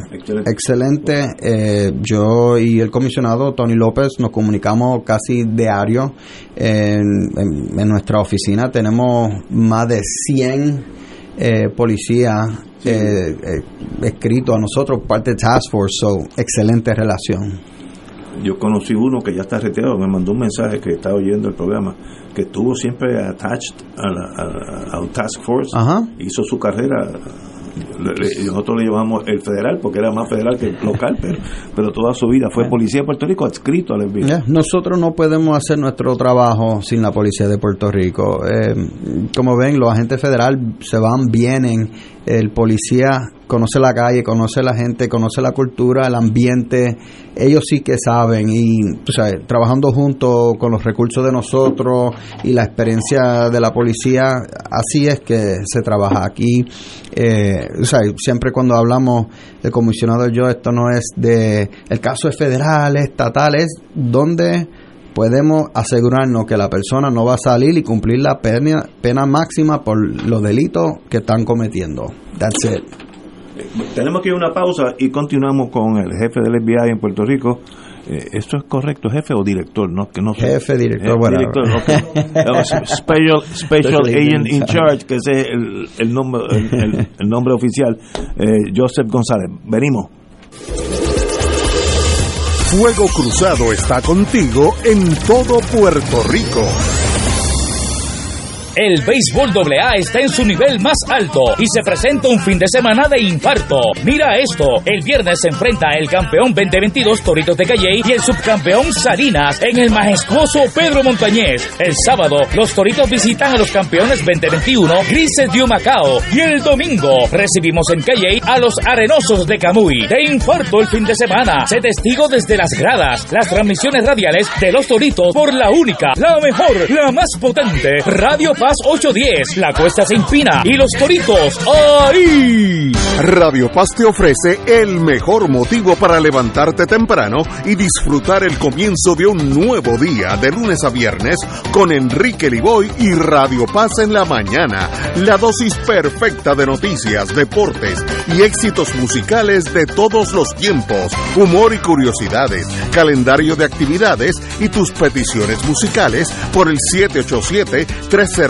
excelente. Eh, yo y el comisionado Tony López nos comunicamos casi diario. En, en, nuestra oficina tenemos más de 100 eh, policías eh, escritos a nosotros, parte de Task Force, so, excelente relación. Yo conocí uno que ya está retirado, me mandó un mensaje que estaba oyendo el programa, que estuvo siempre attached a la Task Force, hizo su carrera nosotros le llamamos el federal porque era más federal que local, pero, pero toda su vida fue policía de Puerto Rico adscrito al FBI. nosotros no podemos hacer nuestro trabajo sin la policía de Puerto Rico. Eh, como ven, los agentes federales se van, vienen, el policía conoce la calle, conoce la gente, conoce la cultura, el ambiente, ellos sí que saben y trabajando junto con los recursos de nosotros y la experiencia de la policía, así es que se trabaja aquí. Eh, siempre cuando hablamos de comisionado yo, esto no es de, el caso es federal, estatal, es donde podemos asegurarnos que la persona no va a salir y cumplir la pena, pena máxima por los delitos que están cometiendo. That's it. Tenemos que ir a una pausa y continuamos con el jefe del FBI en Puerto Rico. Eh, ¿Esto es correcto, jefe o director? No, que no jefe, director, bueno. Director, special, special Agent in Charge, que es el, el, nombre, el, nombre oficial, eh, Joseph González. Venimos. Fuego Cruzado está contigo en todo Puerto Rico. El béisbol AA está en su nivel más alto y se presenta un fin de semana de infarto. Mira esto, el viernes se enfrenta el campeón 2022 Toritos de Calley y el subcampeón Salinas en el majestuoso Pedro Montañez. El sábado, los Toritos visitan a los campeones 2021 Grises de Humacao y el domingo recibimos en Calley a los Arenosos de Camuy. De infarto el fin de semana, se testigo desde las gradas, las transmisiones radiales de los Toritos por la única, la mejor, la más potente, Radio Paz 810. La cuesta se impina y los toritos ¡ahí! Radio Paz te ofrece el mejor motivo para levantarte temprano y disfrutar el comienzo de un nuevo día de lunes a viernes con Enrique Liboy y Radio Paz en la mañana. La dosis perfecta de noticias, deportes y éxitos musicales de todos los tiempos, humor y curiosidades, calendario de actividades y tus peticiones musicales por el 787 300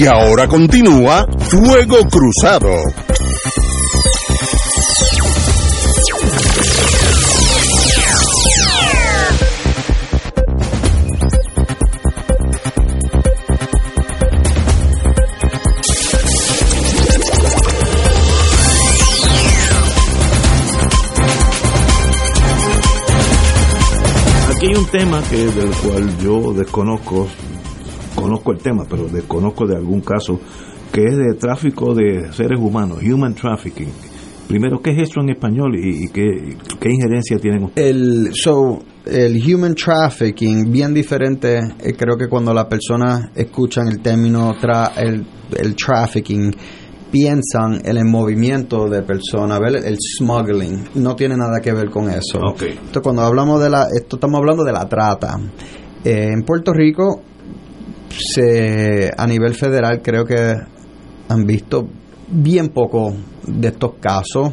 Y ahora continúa Fuego Cruzado. Aquí hay un tema que del cual yo desconozco conozco el tema, pero desconozco de algún caso, que es de tráfico de seres humanos, human trafficking. Primero, ¿qué es eso en español y, qué, injerencia tienen ustedes? El, so, el human trafficking, bien diferente, eh, creo que cuando las personas escuchan el término tra, el, el trafficking, piensan en el movimiento de personas, el smuggling, no tiene nada que ver con eso. Okay. Entonces, cuando hablamos de la, esto estamos hablando de la trata. Eh, en Puerto Rico se, a nivel federal creo que han visto bien poco de estos casos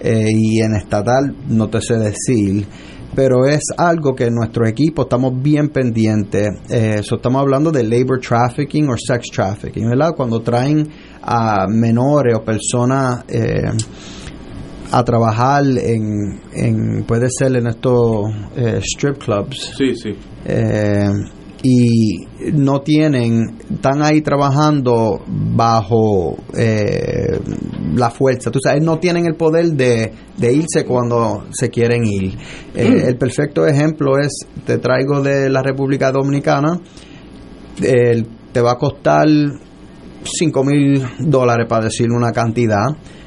eh, y en estatal no te sé decir, pero es algo que nuestro equipo estamos bien pendientes. Eh, so estamos hablando de labor trafficking o sex trafficking, ¿verdad? Cuando traen a menores o personas eh, a trabajar en, en, puede ser en estos eh, strip clubs. Sí, sí. Y no tienen, están ahí trabajando bajo eh, la fuerza. Tú sabes, no tienen el poder de, de irse cuando se quieren ir. Eh, el perfecto ejemplo es, te traigo de la República Dominicana, te va a costar 5 mil dólares para decir una cantidad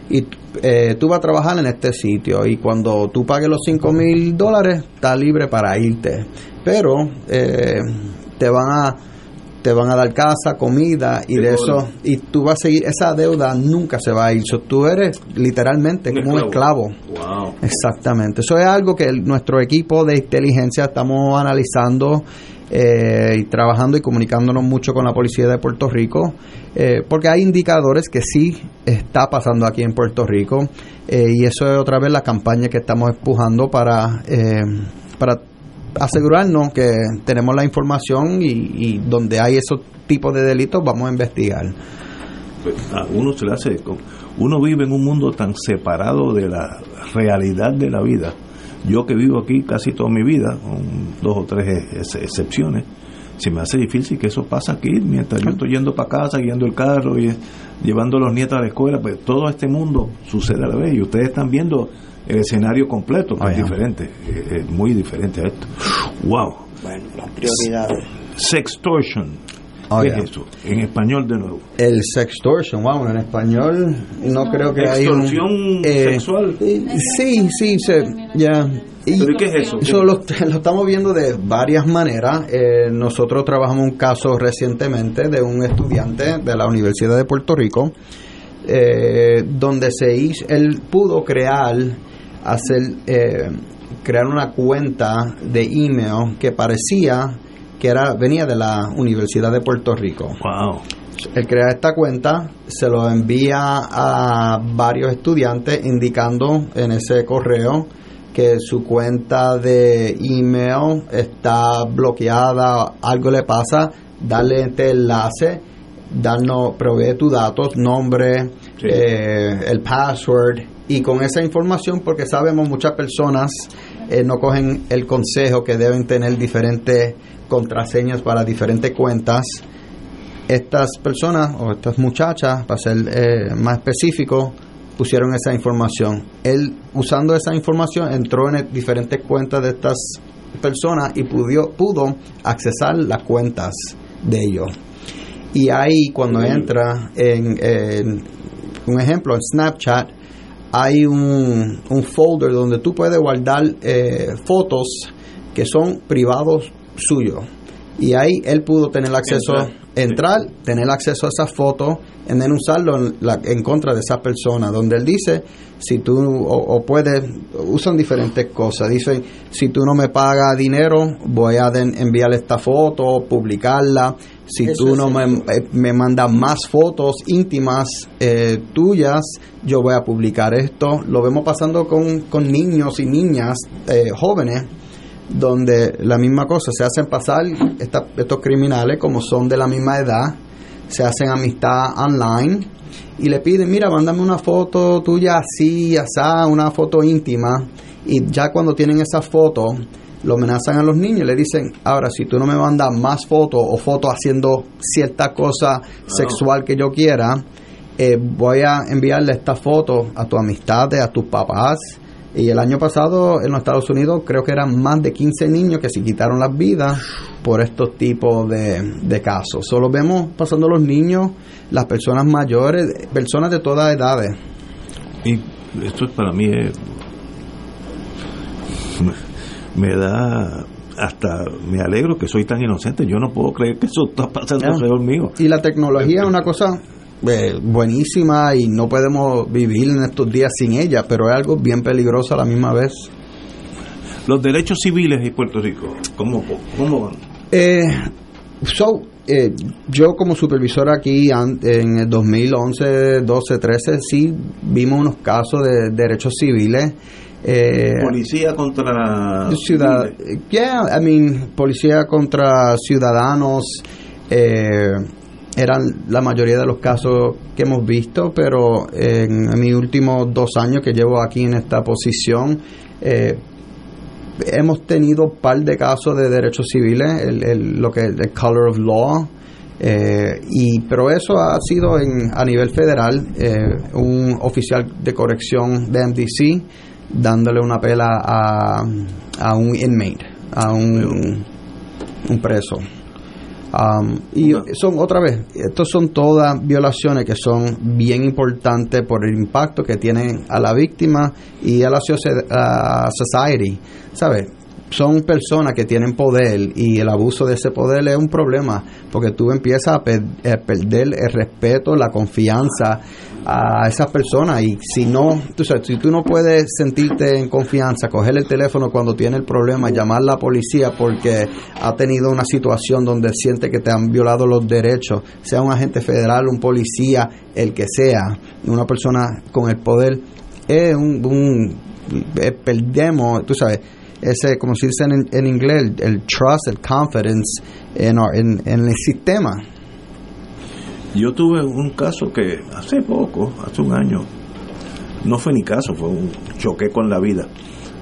y eh, tú vas a trabajar en este sitio y cuando tú pagues los 5 mil dólares estás libre para irte pero eh, te van a te van a dar casa, comida y De eso y tú vas a seguir esa deuda nunca se va a ir So, tú eres literalmente como un esclavo Wow. Exactamente. Eso es algo que el- nuestro equipo de inteligencia estamos analizando eh, y trabajando y comunicándonos mucho con la policía de Puerto Rico, eh, porque hay indicadores que sí está pasando aquí en Puerto Rico eh, y eso es otra vez la campaña que estamos empujando para para eh, para asegurarnos que tenemos la información y, y donde hay esos tipos de delitos vamos a investigar. Pues, a uno se le hace uno vive en un mundo tan separado de la realidad de la vida yo que vivo aquí casi toda mi vida con dos o tres ex- excepciones se me hace difícil que eso pasa aquí mientras yo estoy yendo para casa guiando el carro y llevando a los nietos a la escuela pues todo este mundo sucede a la vez y ustedes están viendo el escenario completo que Oh, es yeah. diferente es, es muy diferente a esto wow Bueno, las prioridades. sextortion Oh, ¿qué yeah. es eso? en español de nuevo El sextortion, wow, en español no creo que hay un... extorsión eh, sexual Sí, sí, se, ya. Y ¿Pero y qué es eso? Eso lo, lo estamos viendo de varias maneras. Eh, nosotros trabajamos un caso recientemente de un estudiante de la Universidad de Puerto Rico, eh, donde se hizo, él pudo crear, hacer, eh, crear una cuenta de email que parecía que era venía de la Universidad de Puerto Rico. wow Él crea esta cuenta, se lo envía a varios estudiantes indicando en ese correo que su cuenta de email está bloqueada, algo le pasa, darle este enlace, darnos, provee tus datos, nombre, Sí. eh, el password y con esa información, porque sabemos muchas personas eh, no cogen el consejo que deben tener diferentes contraseñas para diferentes cuentas estas personas o estas muchachas, para ser eh, más específico, pusieron esa información. Él, usando esa información, entró en diferentes cuentas de estas personas y pudo, pudo accesar las cuentas de ellos. Y ahí, cuando entra en, en un ejemplo, en Snapchat, hay un, un folder donde tú puedes guardar eh, fotos que son privados suyos. Y ahí él pudo tener acceso, Entrar, entrar, tener acceso a esas fotos, y then usarlo en, la- en contra de esa persona. Donde él dice, si tú, o, o puedes, usan diferentes cosas. Dicen, si tú no me pagas dinero, voy a den- enviarle esta foto, publicarla. Si Eso tú no me, eh, me mandas más fotos íntimas eh, tuyas, yo voy a publicar esto. Lo vemos pasando con, con niños y niñas eh, jóvenes, donde la misma cosa, se hacen pasar esta- estos criminales como son de la misma edad, se hacen amistad online y le piden, mira, mándame una foto tuya así, asá, una foto íntima. Y ya cuando tienen esa foto, lo amenazan a los niños y le dicen, ahora si tú no me mandas más fotos o fotos haciendo cierta cosa sexual que yo quiera, eh, voy a enviarle esta foto a tu amistades, a tus papás. Y el año pasado en los Estados Unidos creo que eran más de 15 niños que se quitaron las vidas por estos tipos de, de casos. Solo vemos pasando los niños, las personas mayores, personas de todas edades. Y esto es para mí es- me, da hasta me alegro que soy tan inocente. Yo no puedo creer que eso está pasando Ya. alrededor mío. Y la tecnología es una cosa eh, buenísima y no podemos vivir en estos días sin ella, pero es algo bien peligroso a la misma vez. Los derechos civiles de Puerto Rico, ¿cómo, cómo van? Eh, so, eh, yo como supervisor aquí en el 2011, 12, 13, sí vimos unos casos de derechos civiles Eh, Policía contra ciudad, yeah, I mean, policía contra ciudadanos eh, eran la mayoría de los casos que hemos visto, pero en, en mis últimos dos años que llevo aquí en esta posición, eh, hemos tenido un par de casos de derechos civiles, el, el- lo que es el color of law, eh, y pero eso ha sido en, a nivel federal, eh, un oficial de corrección de MDC dándole una pela a, a un inmate, a un, un preso. Um, y son otra vez, estos son todas violaciones que son bien importantes por el impacto que tienen a la víctima y a la society, ¿sabes? Son personas que tienen poder y el abuso de ese poder es un problema porque tú empiezas a, a perder el respeto, la confianza a esas personas y si no, tú sabes, si tú no puedes sentirte en confianza, coger el teléfono cuando tiene el problema, llamar a la policía porque ha tenido una situación donde siente que te han violado los derechos, sea un agente federal, un policía, el que sea, una persona con el poder, es un, un- eh, perdemos, tú sabes, ese, como se dice en, inglés, el, trust, el confidence en, en, en el sistema. Yo tuve un caso que hace poco, hace un año, no fue ni caso, fue un choque con la vida.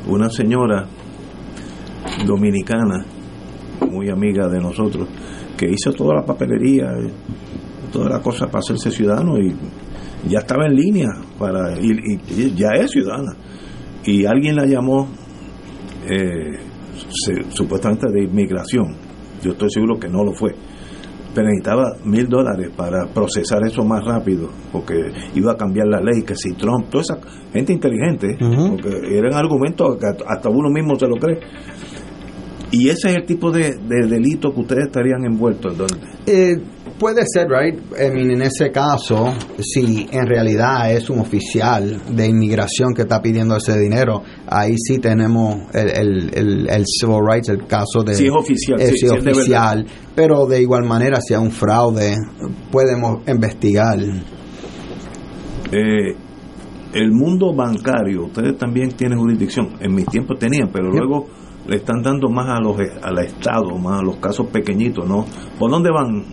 Una señora dominicana, muy amiga de nosotros, que hizo toda la papelería, eh, toda la cosa para hacerse ciudadano y ya estaba en línea para y ya es ciudadana. Y alguien la llamó eh, se- supuestamente de inmigración. Yo estoy seguro que no lo fue pero necesitaba mil dólares para procesar eso más rápido, porque iba a cambiar la ley, que si Trump, toda esa gente inteligente, porque eran argumentos que hasta uno mismo se lo cree. Y ese es el tipo de, de delito que ustedes estarían envueltos. ¿dónde? Eh, puede ser, right? I mean, en ese caso, si en realidad es un oficial de inmigración que está pidiendo ese dinero, ahí sí tenemos el, el, el, el civil rights, el caso de... Si es oficial, eh, si si es de oficial, pero de igual manera, si es un fraude, podemos investigar. Eh, el mundo bancario, ustedes también tienen jurisdicción. En mis tiempos tenían, pero luego le están dando más a los al Estado, más a los casos pequeñitos, ¿no? ¿Por dónde van?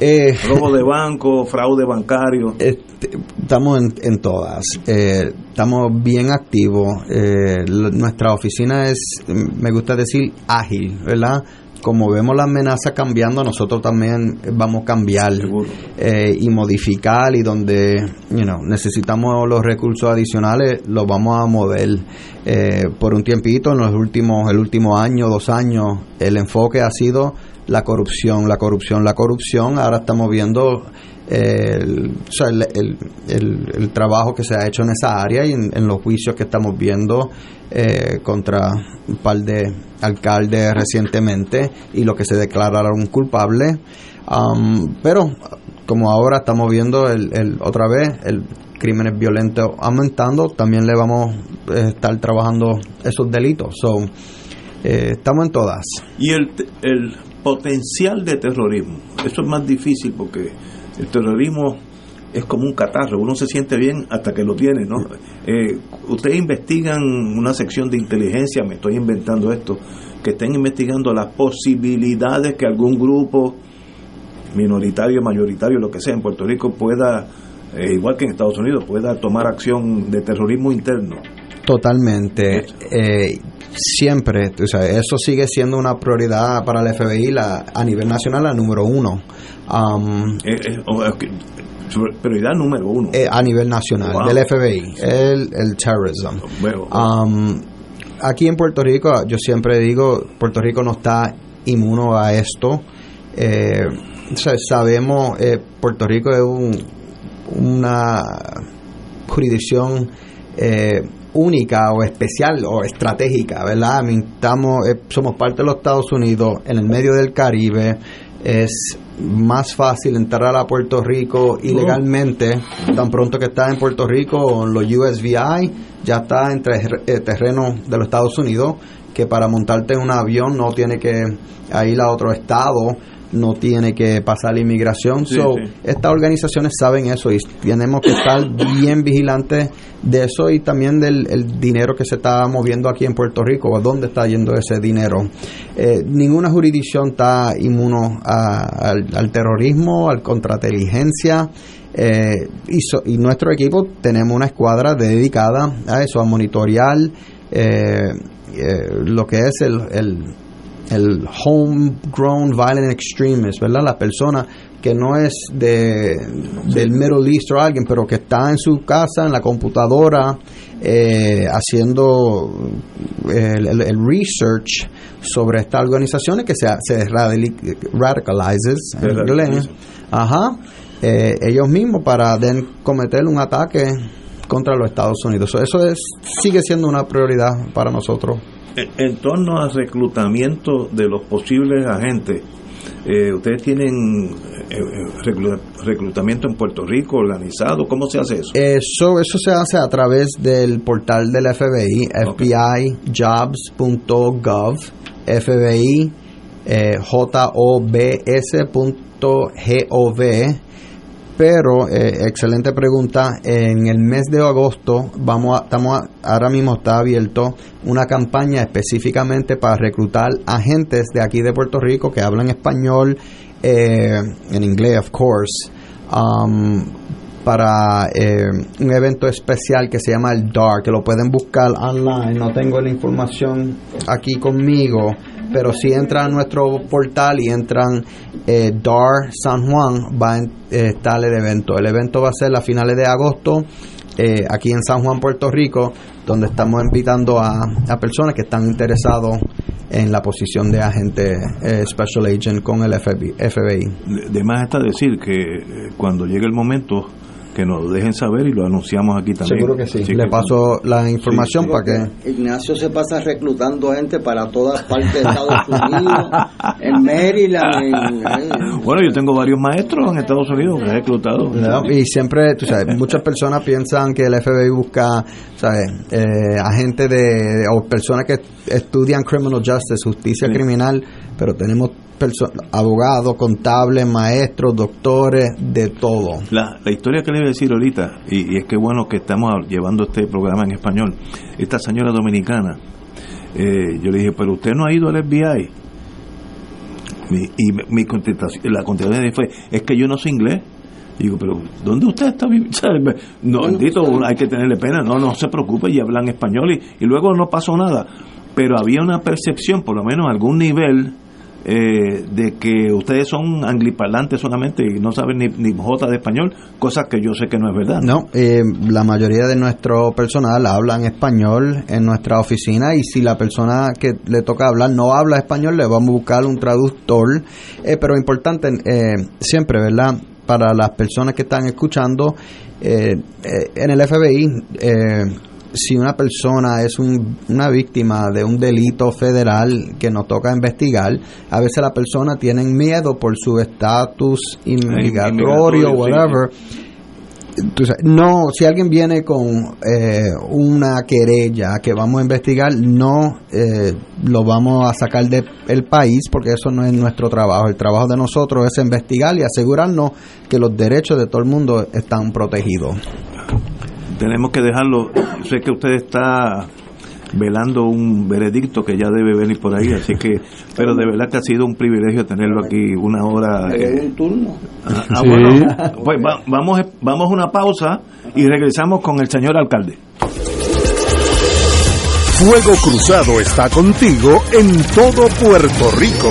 Eh, Robo de banco, fraude bancario. Este, estamos en, en todas. Eh, estamos bien activos. Eh, nuestra oficina es, me gusta decir, ágil, ¿verdad? Como vemos la amenaza cambiando, nosotros también vamos a cambiar eh, y modificar y donde you know, necesitamos los recursos adicionales los vamos a mover Eh, por un tiempito en los últimos el último año dos años el enfoque ha sido la corrupción la corrupción la corrupción. Ahora estamos viendo el, el, el- trabajo que se ha hecho en esa área y en, los juicios que estamos viendo eh, contra un par de alcaldes recientemente y lo que se declararon culpables Um, pero como ahora estamos viendo el, otra vez el crímenes violentos aumentando, también le vamos a estar trabajando esos delitos. So, eh, estamos en todas. Y el, el potencial de terrorismo, eso es más difícil porque el terrorismo es como un catarro, uno se siente bien hasta que lo tiene, ¿no? Eh, ustedes investigan una sección de inteligencia, me estoy inventando esto, que estén investigando las posibilidades que algún grupo minoritario, mayoritario, lo que sea, en Puerto Rico pueda, eh, igual que en Estados Unidos, pueda tomar acción de terrorismo interno. Totalmente. Eh, siempre, o sea, eso sigue siendo una prioridad para el FBI la, a nivel nacional, la número uno. Um, Eh, eh, o- eh, que- prioridad número uno. eh, a nivel nacional Wow. del FBI, el, el terrorism. Bueno, Um, aquí en Puerto Rico, yo siempre digo, Puerto Rico no está inmuno a esto. Eh, sabemos, eh, Puerto Rico es un, una jurisdicción eh, única o especial o estratégica, ¿verdad? Estamos, eh, somos parte de los Estados Unidos, en el medio del Caribe, es más fácil entrar a Puerto Rico ilegalmente, tan pronto que estás en Puerto Rico los USVI, ya está en eh, terreno de los Estados Unidos, que para montarte en un avión no tiene que ir a otro estado no tiene que pasar la inmigración. Sí, so, sí. Estas organizaciones saben eso y tenemos que estar bien vigilantes de eso y también del el dinero que se está moviendo aquí en Puerto Rico, a dónde está yendo ese dinero. Eh, ninguna jurisdicción está inmuno a- al, al terrorismo, al contrainteligencia. eh, y, so- y nuestro equipo tenemos una escuadra dedicada a eso, a monitorear eh, eh, lo que es el, el, el homegrown violent extremist, ¿verdad? La persona que no es de, del Middle East o alguien, pero que está en su casa, en la computadora, eh, haciendo el, el- el research sobre estas organizaciones que se, se radicali- radicalizes en inglés. Ajá. Eh, ellos mismos para den cometer un ataque contra los Estados Unidos. Eso es sigue siendo una prioridad para nosotros. En, torno al reclutamiento de los posibles agentes, eh, ¿ustedes tienen eh, eh, reclu- reclutamiento en Puerto Rico organizado? ¿Cómo se hace eso? Eso, eso se hace a través del portal del FBI, fbijobs.gov, FBI, eh, jobs.gov. Pero, eh, excelente pregunta, en el mes de agosto vamos a, estamos a- ahora mismo está abierto una campaña específicamente para reclutar agentes de aquí de Puerto Rico que hablan español, eh, en inglés, of course, um, para eh, un evento especial que se llama el DAR, que lo pueden buscar online. No tengo la información aquí conmigo, pero si entran a nuestro portal y entran eh, DAR San Juan, va a eh, estar el evento. El evento va a ser a finales de agosto. eh, aquí en San Juan, Puerto Rico, donde estamos invitando a, a personas que están interesados en la posición de agente eh, Special Agent con el FBI. De, más está decir que cuando llegue el momento que nos dejen saber y lo anunciamos aquí también. Seguro que sí. Así Le que- paso la información sí. para que... Ignacio se pasa reclutando gente para todas partes de Estados Unidos, en Maryland, en- en- Bueno, yo tengo varios maestros en Estados Unidos que he reclutado. ¿no? Y siempre, tú sabes, muchas personas piensan que el FBI busca, ¿sabes? Eh, agentes de, o personas que estudian criminal justice, justicia Sí. criminal, pero tenemos abogados, contables, maestros, doctores, de todo. La, la historia que le iba a decir ahorita, y, y es que bueno que estamos llevando este programa en español, esta señora dominicana, eh, yo le dije, pero usted no ha ido al FBI. Mi- y mi, mi contestación, la contestación fue, es que yo no sé inglés. Y digo, pero ¿dónde usted está viviendo? No, bendito, hay que tenerle pena. No, no se preocupe, y hablan español y, y luego no pasó nada. Pero había una percepción, por lo menos a algún nivel, eh, de que ustedes son angliparlantes solamente y no saben ni, ni J de español, cosa que yo sé que no es verdad. No, eh, la mayoría de nuestro personal hablan español en nuestra oficina y si la persona que le toca hablar no habla español, le vamos a buscar un traductor. Eh, pero importante eh, siempre, ¿verdad? Para las personas que están escuchando, eh, en el FBI, si una persona es un- una víctima de un delito federal que nos toca investigar, a veces la persona tiene miedo por su estatus inmigratorio, sí. whatever. No, si alguien viene con eh, una querella que vamos a investigar, no eh, lo vamos a sacar del país porque eso no es nuestro trabajo. El trabajo de nosotros es investigar y asegurarnos que los derechos de todo el mundo están protegidos. Tenemos que dejarlo. Sé que usted está velando un veredicto que ya debe venir por ahí, así que, pero de verdad que ha sido un privilegio tenerlo aquí una hora. eh, un turno. ah, ah, Sí. bueno, pues va- vamos, vamos a una pausa y regresamos con el señor alcalde. Fuego Cruzado está contigo en todo Puerto Rico.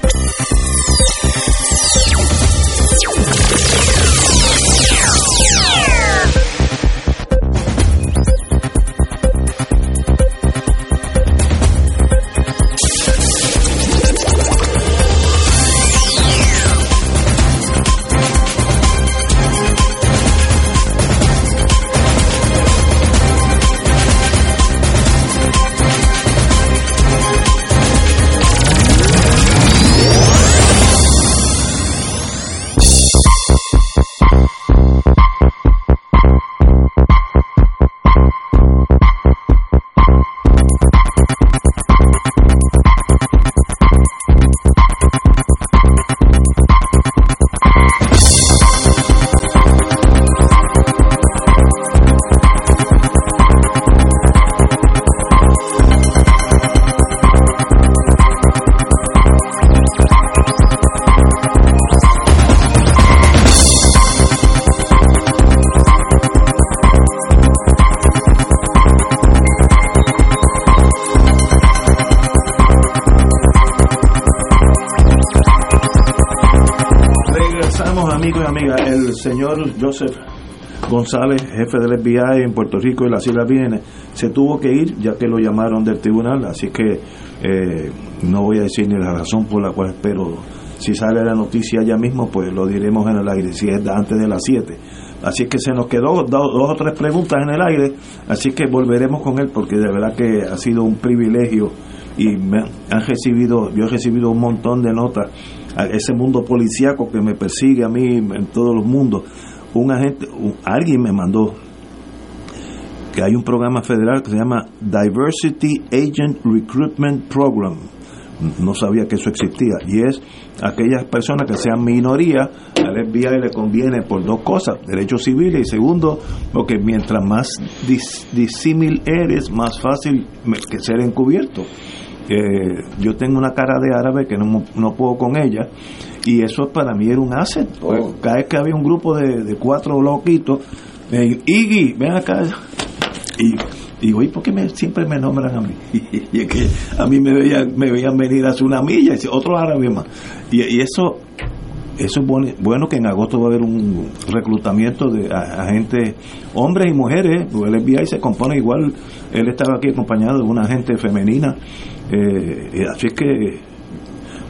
Señor Joseph González, jefe del FBI en Puerto Rico y las Islas Vírgenes, se tuvo que ir ya que lo llamaron del tribunal, así que eh, no voy a decir ni la razón por la cual espero. Si sale la noticia ya mismo, pues lo diremos en el aire, si es antes de las 7. Así que se nos quedó do- dos o tres preguntas en el aire, así que volveremos con él porque de verdad que ha sido un privilegio y me han recibido, yo he recibido un montón de notas ese mundo policíaco que me persigue a mí en todos los mundos. Un agente, un- alguien me mandó que hay un programa federal que se llama Diversity Agent Recruitment Program. No sabía que eso existía. Y es aquellas personas que sean minoría, al FBI le conviene por dos cosas, derechos civiles y segundo, porque mientras más dis- disímil eres, más fácil que ser encubierto. Eh, yo tengo una cara de árabe que no, no puedo con ella y eso para mí era un asset. Pues, cada vez que había un grupo de, de cuatro loquitos, eh, Iggy, ven acá. Y digo, ¿y por qué me, siempre me nombran a mí? Y es que a mí me veían, me veían venir hace una milla, y dice, otro árabe más. Y, y eso eso es bueno, bueno que en agosto va a haber un reclutamiento de agentes, hombres y mujeres, porque el FBI se compone igual, él estaba aquí acompañado de una agente femenina, eh, así que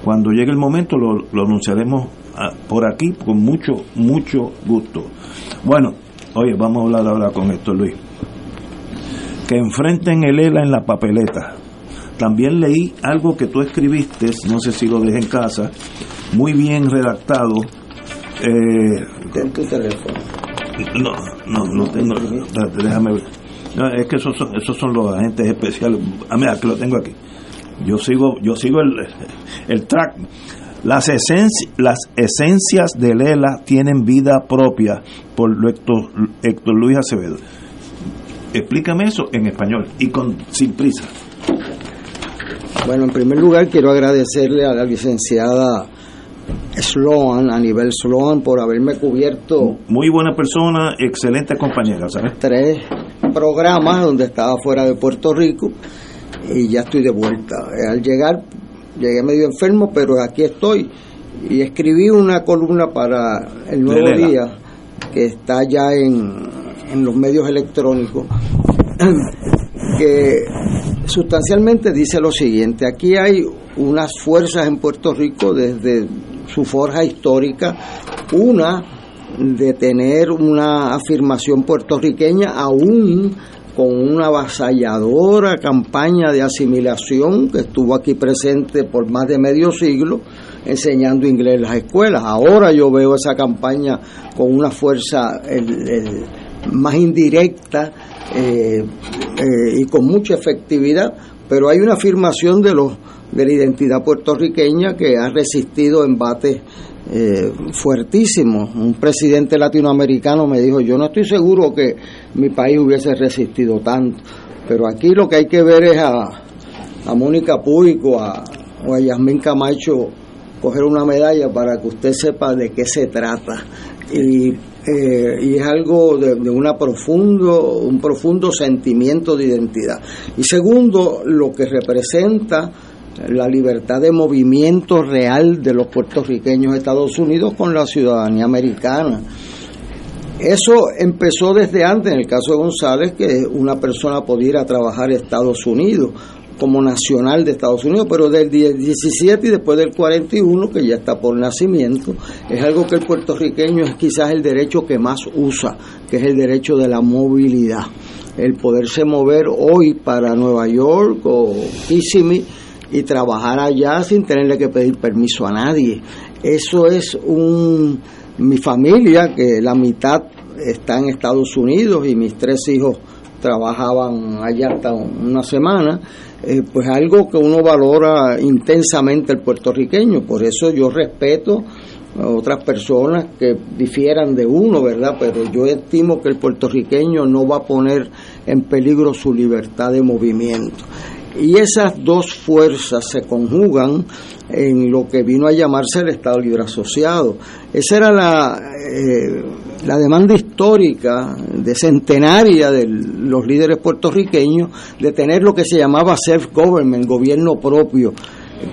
cuando llegue el momento lo, lo anunciaremos ah, por aquí con mucho, mucho gusto. Bueno, oye, vamos a hablar ahora con esto, Luis. Que enfrenten el ELA en la papeleta. También leí algo que tú escribiste, no sé si lo dejé en casa, muy bien redactado. Eh, tu teléfono. no, no, no tengo. Déjame ver. No, es que esos son, esos son los agentes especiales. Ah, mira, que lo tengo aquí. yo sigo, yo sigo el, el track. Las, esencias, las esencias de Lela tienen vida propia por Héctor, Héctor Luis Acevedo. Explícame eso en español y con sin prisa. Bueno, en primer lugar quiero agradecerle a la licenciada Sloan, a nivel Sloan, por haberme cubierto Muy buena persona, excelente compañera, ¿sabes? tres programas donde estaba fuera de Puerto Rico y ya estoy de vuelta. Al llegar llegué medio enfermo, pero aquí estoy y escribí una columna para el Nuevo. Día que está ya en, en los medios electrónicos que sustancialmente dice lo siguiente, aquí hay unas fuerzas en Puerto Rico desde su forja histórica, una de tener una afirmación puertorriqueña aún con una avasalladora campaña de asimilación que estuvo aquí presente por más de medio siglo enseñando inglés en las escuelas. Ahora yo veo esa campaña con una fuerza más indirecta eh, eh, y con mucha efectividad, pero hay una afirmación de la identidad puertorriqueña que ha resistido embates eh. Un presidente latinoamericano me dijo, yo no estoy seguro que mi país hubiese resistido tanto, pero aquí lo que hay que ver es a, a Mónica Puig o a, o a Camacho coger una medalla para que usted sepa de qué se trata. Y, eh, y es algo de, de profundo, un profundo sentimiento de identidad. Y segundo, lo que representa la libertad de movimiento real de los puertorriqueños de Estados Unidos con la ciudadanía americana. Eso empezó desde antes, en el caso de González, que una persona podía ir a trabajar a Estados Unidos como nacional de Estados Unidos, pero del 17 y después del 41, que ya está por nacimiento, es algo que el puertorriqueño es quizás el derecho que más usa, que es el derecho de la movilidad. El poderse mover hoy para Nueva York o Kissimmee y trabajar allá sin tenerle que pedir permiso a nadie. Eso es un mi familia, que la mitad está en Estados Unidos y mis tres hijos trabajaban allá hasta una semana, eh, pues algo que uno valora intensamente el puertorriqueño. Por eso yo respeto a otras personas que difieran de uno, ¿verdad? Pero yo estimo que el puertorriqueño no va a poner en peligro su libertad de movimiento. Y esas dos fuerzas se conjugan en lo que vino a llamarse el Estado Libre Asociado. Esa era la, eh, la demanda histórica, de centenaria de los líderes puertorriqueños, de tener lo que se llamaba self-government, gobierno propio,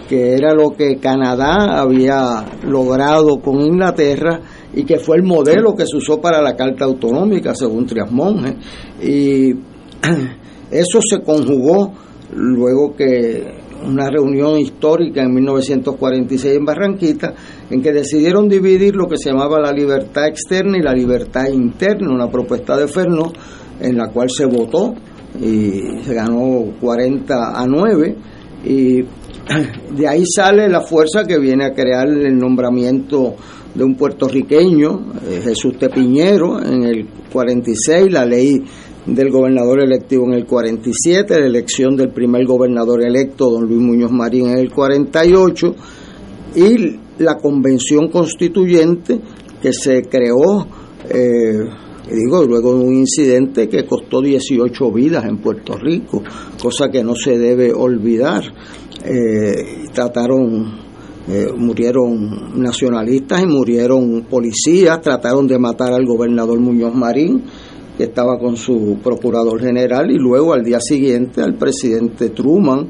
que era lo que Canadá había logrado con Inglaterra y que fue el modelo que se usó para la Carta Autonómica, según Trias Monge. Y eso se conjugó luego que una reunión histórica en 1946 en Barranquita, en que decidieron dividir lo que se llamaba la libertad externa y la libertad interna, una propuesta de Fernó, en la cual se votó y se ganó 40 a 9 y de ahí sale la fuerza que viene a crear el nombramiento de un puertorriqueño, eh, Jesús Tepiñero, en el 46, la ley del gobernador electivo en el 47, la elección del primer gobernador electo, don Luis Muñoz Marín, en el 48, y la convención constituyente que se creó, eh, digo, luego de un incidente que costó 18 vidas en Puerto Rico, cosa que no se debe olvidar. Eh, trataron, eh, murieron nacionalistas y murieron policías, trataron de matar al gobernador Muñoz Marín, que estaba con su procurador general, y luego al día siguiente al presidente Truman,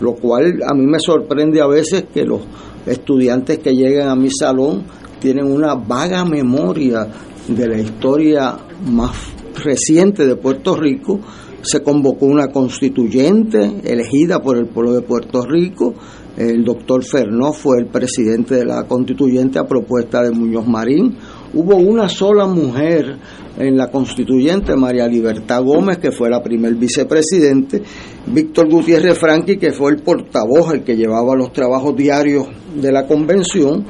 lo cual a mí me sorprende a veces que los estudiantes que llegan a mi salón tienen una vaga memoria de la historia más reciente de Puerto Rico. Se convocó una constituyente elegida por el pueblo de Puerto Rico. El doctor Fernó fue el presidente de la constituyente a propuesta de Muñoz Marín. Hubo una sola mujer en la constituyente, María Libertad Gómez, que fue la primer vicepresidente, Víctor Gutiérrez Franqui, que fue el portavoz, el que llevaba los trabajos diarios de la convención,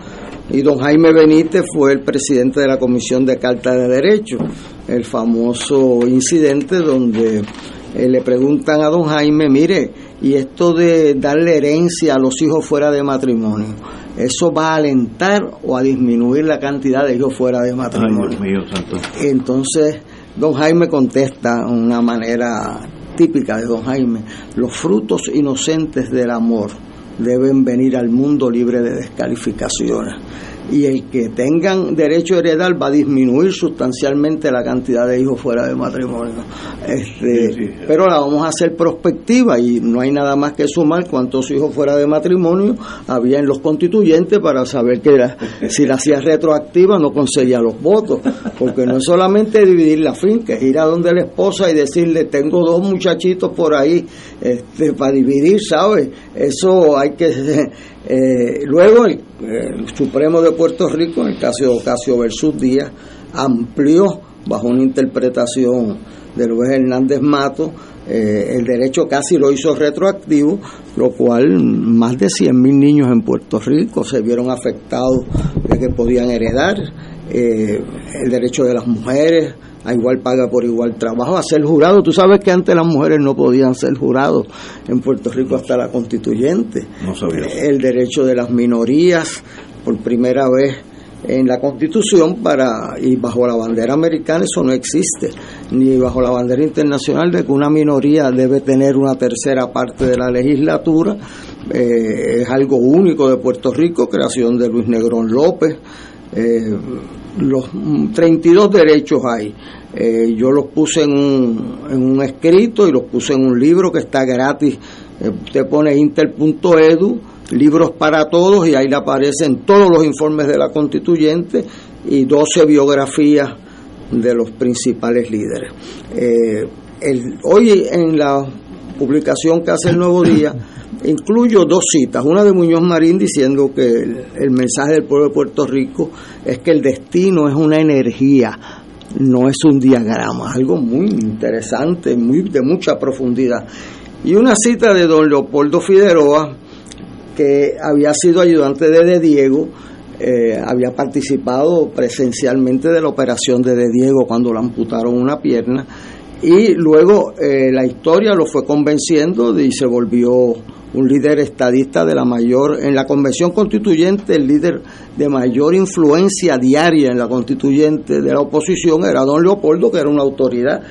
y don Jaime Benítez fue el presidente de la Comisión de Carta de Derechos, el famoso incidente donde eh, le preguntan a don Jaime, mire, y esto de darle herencia a los hijos fuera de matrimonio, ¿eso va a alentar o a disminuir la cantidad de hijos fuera de matrimonio? Ay, Dios mío, santo. Entonces, don Jaime contesta de una manera típica de don Jaime, los frutos inocentes del amor deben venir al mundo libre de descalificaciones y el que tengan derecho a heredar va a disminuir sustancialmente la cantidad de hijos fuera de matrimonio. Este, Pero la vamos a hacer prospectiva y no hay nada más que sumar cuántos hijos fuera de matrimonio había en los constituyentes para saber que la- si la hacía retroactiva no conseguía los votos, porque no es solamente dividir la finca, es ir a donde la esposa y decirle tengo dos muchachitos por ahí este, para dividir, ¿sabes? Eso hay que... eh, luego el, Supremo de Puerto Rico, en el caso de Ocasio versus Díaz, amplió bajo una interpretación del juez Hernández Mato, eh, el derecho casi lo hizo retroactivo, lo cual más de 100 mil niños en Puerto Rico se vieron afectados de que podían heredar, eh, el derecho de las mujeres a igual paga por igual trabajo, a ser jurado. Tú sabes que antes las mujeres no podían ser jurados en Puerto Rico hasta la constituyente. No sabía. El derecho de las minorías, por primera vez en la constitución para y bajo la bandera americana eso no existe ni bajo la bandera internacional de que una minoría debe tener una tercera parte de la legislatura Eh, es algo único de Puerto Rico creación de Luis Negrón López eh, los 32 derechos hay Eh, yo los puse en un, en un escrito y los puse en un libro que está gratis Eh, usted pone inter.edu libros para todos y ahí le aparecen todos los informes de la constituyente y 12 biografías de los principales líderes. Eh, el- hoy en la publicación que hace el Nuevo Día incluyo dos citas, una de Muñoz Marín diciendo que el, el mensaje del pueblo de Puerto Rico es que el destino es una energía, no es un diagrama, algo muy interesante, muy de mucha profundidad. Y una cita de don Leopoldo Figueroa, que había sido ayudante de De Diego, eh, había participado presencialmente de la operación de De Diego cuando le amputaron una pierna y luego eh, la historia lo fue convenciendo y se volvió un líder estadista de la mayor en la convención constituyente el líder de mayor influencia diaria en la constituyente de la oposición era don Leopoldo que era una autoridad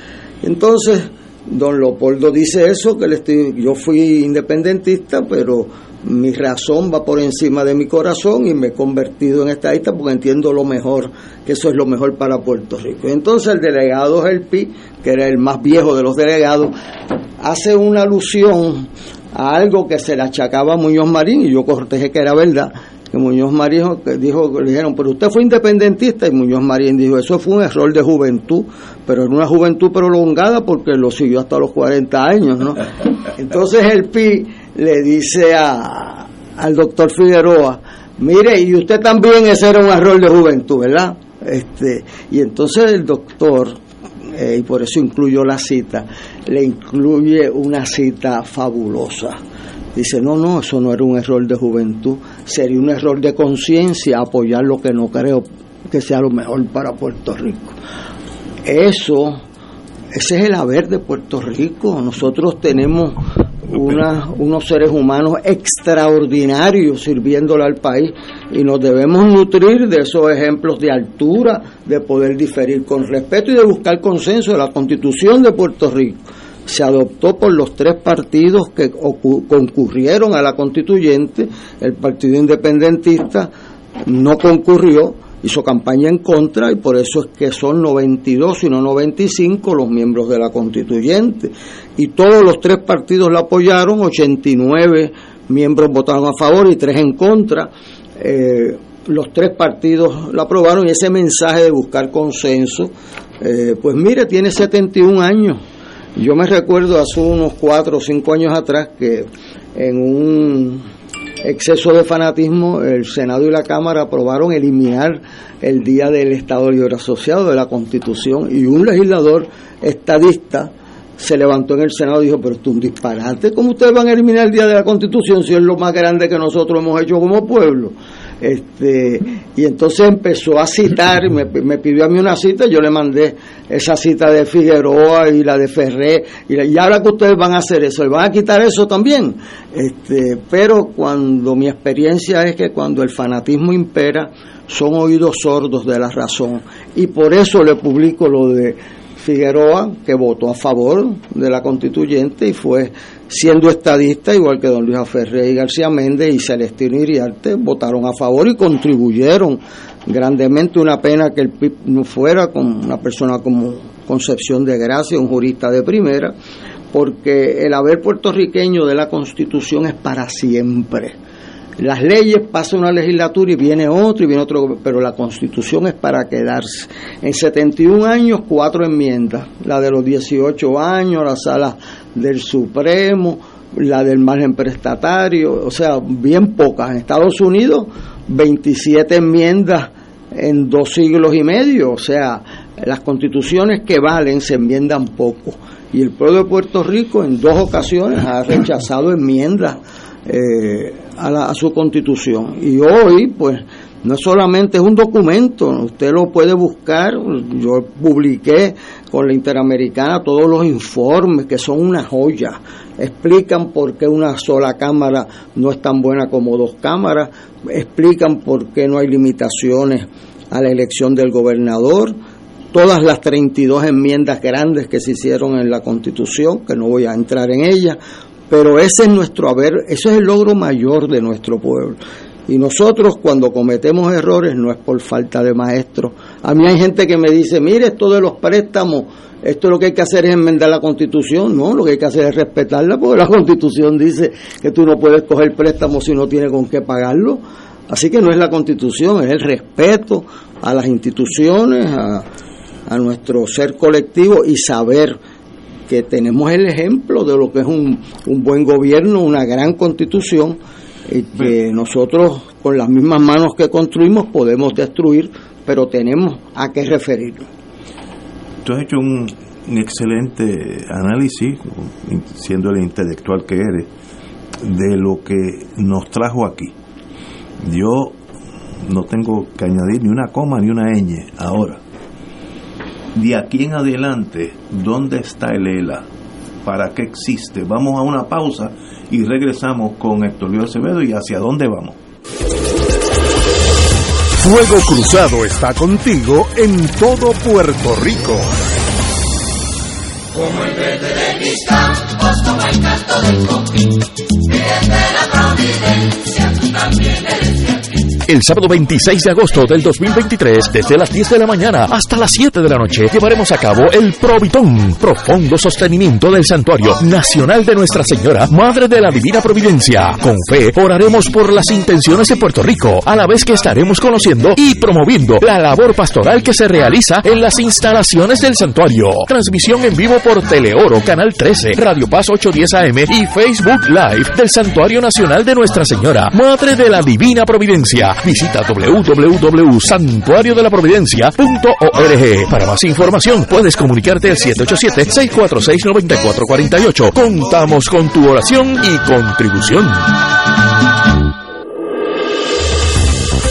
entonces don Leopoldo dice eso que le estoy, yo fui independentista pero mi razón va por encima de mi corazón y me he convertido en estadista porque entiendo lo mejor, que eso es lo mejor para Puerto Rico. Entonces el delegado Gelpi, que era el más viejo de los delegados, hace una alusión a algo que se le achacaba a Muñoz Marín y yo cortejé que era verdad, que Muñoz Marín dijo, le dijeron, pero usted fue independentista y Muñoz Marín dijo, eso fue un error de juventud, pero era una juventud prolongada porque lo siguió hasta los 40 años, ¿no? Entonces el PI le dice a, al doctor Figueroa, mire, y usted también ese era un error de juventud, ¿verdad? Este, y entonces el doctor, eh, y por eso incluyo la cita, le incluye una cita fabulosa. Dice, no, no, eso no era un error de juventud, sería un error de conciencia apoyar lo que no creo que sea lo mejor para Puerto Rico. Eso, ese es el haber de Puerto Rico. Nosotros tenemos una, unos seres humanos extraordinarios sirviéndole al país y nos debemos nutrir de esos ejemplos de altura, de poder diferir con respeto y de buscar consenso. La constitución de Puerto Rico se adoptó por los tres partidos que concurrieron a la constituyente, el Partido Independentista no concurrió, hizo campaña en contra y por eso es que son 92 y no 95 los miembros de la constituyente. Y todos los tres partidos la apoyaron, 89 miembros votaron a favor y tres en contra. Eh, los tres partidos la aprobaron y ese mensaje de buscar consenso, eh, pues mire, tiene 71 años. Yo me recuerdo hace unos cuatro o cinco años atrás que en un exceso de fanatismo el Senado y la Cámara aprobaron eliminar el Día del Estado Libre Asociado de la Constitución y un legislador estadista se levantó en el Senado y dijo, pero es un disparate, ¿cómo ustedes van a eliminar el Día de la Constitución si es lo más grande que nosotros hemos hecho como pueblo? Este, y entonces empezó a citar, me, me pidió a mí una cita, yo le mandé esa cita de Figueroa y la de Ferré, y, y ahora que ustedes van a hacer eso, ¿le van a quitar eso también? Este, pero cuando mi experiencia es que cuando el fanatismo impera, son oídos sordos de la razón. Y por eso le publico lo de Figueroa, que votó a favor de la constituyente y fue siendo estadista, igual que don Luis Ferrer y García Méndez y Celestino Iriarte, votaron a favor y contribuyeron grandemente. Una pena que el PIB no fuera con una persona como Concepción de Gracia, un jurista de primera, porque el haber puertorriqueño de la constitución es para siempre las leyes pasa una legislatura y viene otro y viene otro, pero la constitución es para quedarse. En 71 años, cuatro enmiendas, la de los 18 años, la sala del Supremo, la del margen prestatario, o sea, bien pocas. En Estados Unidos, 27 enmiendas en dos siglos y medio, o sea, las constituciones que valen se enmiendan poco. Y el pueblo de Puerto Rico en dos ocasiones ha rechazado enmiendas eh, a, su constitución. Y hoy, pues, no solamente es un documento, usted lo puede buscar, yo publiqué con la Interamericana todos los informes que son una joya, explican por qué una sola cámara no es tan buena como dos cámaras, explican por qué no hay limitaciones a la elección del gobernador, todas las 32 enmiendas grandes que se hicieron en la Constitución, que no voy a entrar en ellas, pero ese es nuestro haber, ese es el logro mayor de nuestro pueblo. Y nosotros cuando cometemos errores no es por falta de maestros. A mí hay gente que me dice, mire, esto de los préstamos, esto lo que hay que hacer es enmendar la constitución. No, lo que hay que hacer es respetarla, porque la constitución dice que tú no puedes coger préstamo si no tienes con qué pagarlo. Así que no es la constitución, es el respeto a las instituciones, a, a nuestro ser colectivo y saber que tenemos el ejemplo de lo que es un, un buen gobierno, una gran constitución, que nosotros con las mismas manos que construimos podemos destruir, pero tenemos a qué referirnos. Tú has hecho un, excelente análisis, siendo el intelectual que eres, de lo que nos trajo aquí. Yo no tengo que añadir ni una coma ni una ñ ahora de aquí en adelante, ¿dónde está el ELA? ¿Para qué existe? Vamos a una pausa y regresamos con Héctor Luis Acevedo y hacia dónde vamos. Fuego Cruzado está contigo en todo Puerto Rico. Como el verde de mis campos, como el canto del coquí, y desde la providencia tú también eres de aquí. El sábado 26 de agosto del 2023, desde las 10 de la mañana hasta las 7 de la noche, llevaremos a cabo el Provitón, profundo sostenimiento del Santuario Nacional de Nuestra Señora, Madre de la Divina Providencia. Con fe, oraremos por las intenciones de Puerto Rico, a la vez que estaremos conociendo y promoviendo la labor pastoral que se realiza en las instalaciones del santuario. Transmisión en vivo por Teleoro, Canal 13, Radio Paz 810 AM y Facebook Live del Santuario Nacional de Nuestra Señora, Madre de la Divina Providencia. Visita www.santuariodelaprovidencia.org. Para más información puedes comunicarte al 787-646-9448. Contamos con tu oración y contribución.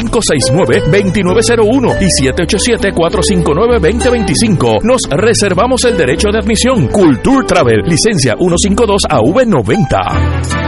569-2901 y 787-459-2025. Nos reservamos el derecho de admisión. Culture Travel, licencia 152 AV90.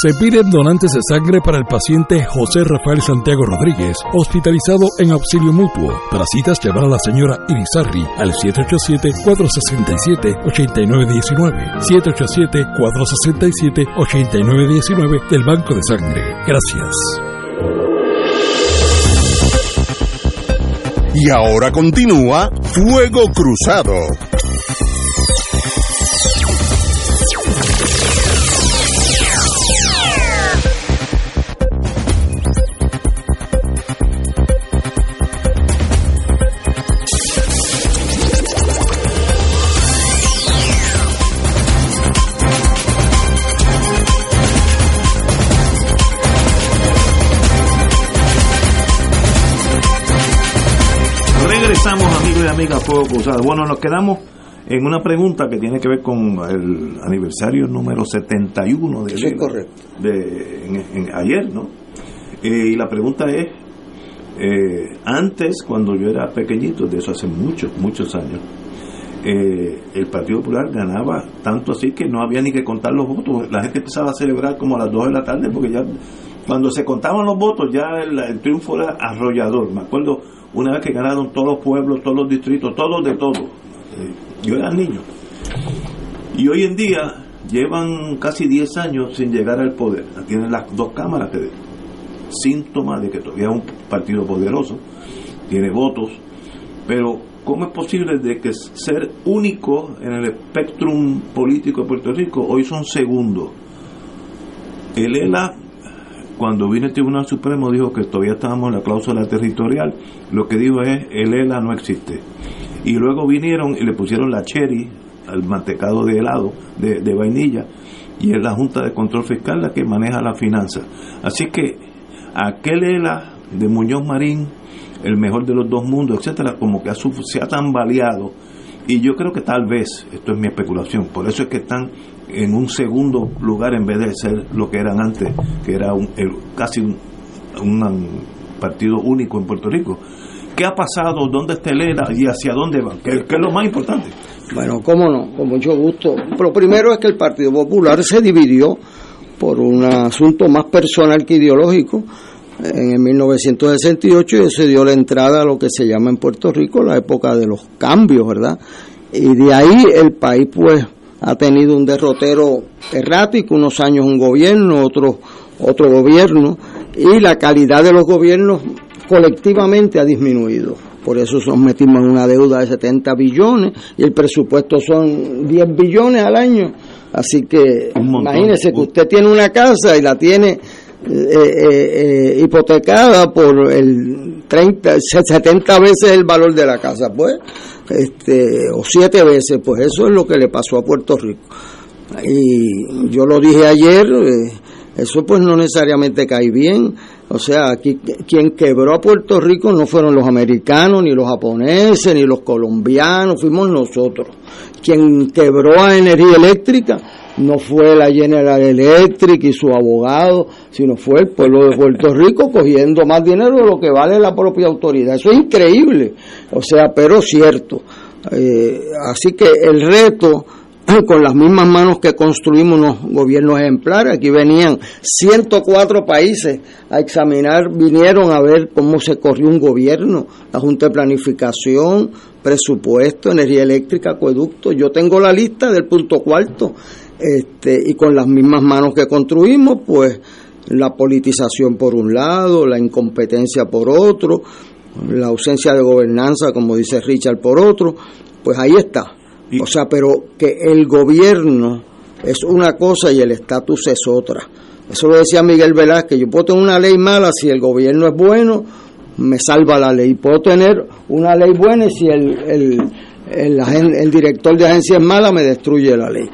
Se piden donantes de sangre para el paciente José Rafael Santiago Rodríguez, hospitalizado en auxilio mutuo. Para citas, llamar a la señora Irizarri al 787-467-8919. 787-467-8919 del Banco de Sangre. Gracias. Y ahora continúa Fuego Cruzado. Amigas, Fuego Cruzado. Bueno, nos quedamos en una pregunta que tiene que ver con el aniversario número 71 de, correcto. de en- en- ayer, ¿no? Eh, y la pregunta es, eh, antes, cuando yo era pequeñito, de eso hace muchos, muchos años, eh, el Partido Popular ganaba tanto así que no había ni que contar los votos. La gente empezaba a celebrar como a las 2 de la tarde porque ya cuando se contaban los votos ya el, el triunfo era arrollador. Me acuerdo una vez que ganaron todos los pueblos, todos los distritos, todos de todo. Eh, Yo era niño. Y hoy en día llevan casi 10 años sin llegar al poder. Tienen las dos cámaras que síntoma de que todavía es un partido poderoso, tiene votos, pero ¿cómo es posible de que ser único en el espectrum político de Puerto Rico hoy son segundos? El ELA, cuando vino el Tribunal Supremo, dijo que todavía estábamos en la cláusula territorial, lo que dijo es, el ELA no existe. Y luego vinieron y le pusieron la cherry al mantecado de helado, de, vainilla, y es la Junta de Control Fiscal la que maneja la finanza. Así que aquel ELA de Muñoz Marín, el mejor de los dos mundos, etcétera, como que ha se ha tambaleado. Y yo creo que tal vez, esto es mi especulación, por eso es que están en un segundo lugar en vez de ser lo que eran antes, que era un- casi un, partido único en Puerto Rico. ¿Qué ha pasado? ¿Dónde está el ELA? ¿Y hacia dónde van? ¿Qué, es lo más importante? Bueno, cómo no, con mucho gusto. Pero primero es que el Partido Popular se dividió por un asunto más personal que ideológico. En el 1968 y se dio la entrada a lo que se llama en Puerto Rico la época de los cambios, ¿verdad? Y de ahí el país pues ha tenido un derrotero errático, unos años un gobierno, otro otro gobierno y la calidad de los gobiernos colectivamente ha disminuido. Por eso nos metimos en una deuda de 70 billones y el presupuesto son 10 billones al año. Así que imagínese que usted tiene una casa y la tiene eh, eh, eh, hipotecada por el 30, 70 veces el valor de la casa, pues, este, o siete veces, pues eso es lo que le pasó a Puerto Rico. Y yo lo dije ayer, eso pues no necesariamente cae bien. O sea, aquí quien quebró a Puerto Rico no fueron los americanos, ni los japoneses, ni los colombianos, fuimos nosotros. Quien quebró a energía eléctrica no fue la General Electric y su abogado, sino fue el pueblo de Puerto Rico cogiendo más dinero de lo que vale la propia autoridad. Eso es increíble, o sea, pero cierto. Eh, así que el reto con las mismas manos que construimos unos gobiernos ejemplares. Aquí venían 104 países a examinar, vinieron a ver cómo se corrió un gobierno, la Junta de Planificación, presupuesto, energía eléctrica, acueducto. Yo tengo la lista del punto cuarto. Este, y con las mismas manos que construimos, pues la politización por un lado, la incompetencia por otro, la ausencia de gobernanza, como dice Richard, por otro, pues ahí está. O sea, pero que el gobierno es una cosa y el estatus es otra. Eso lo decía Miguel Velázquez. Yo puedo tener una ley mala si el gobierno es bueno, me salva la ley. Puedo tener una ley buena y si el, el, el, el director de agencia es mala, me destruye la ley.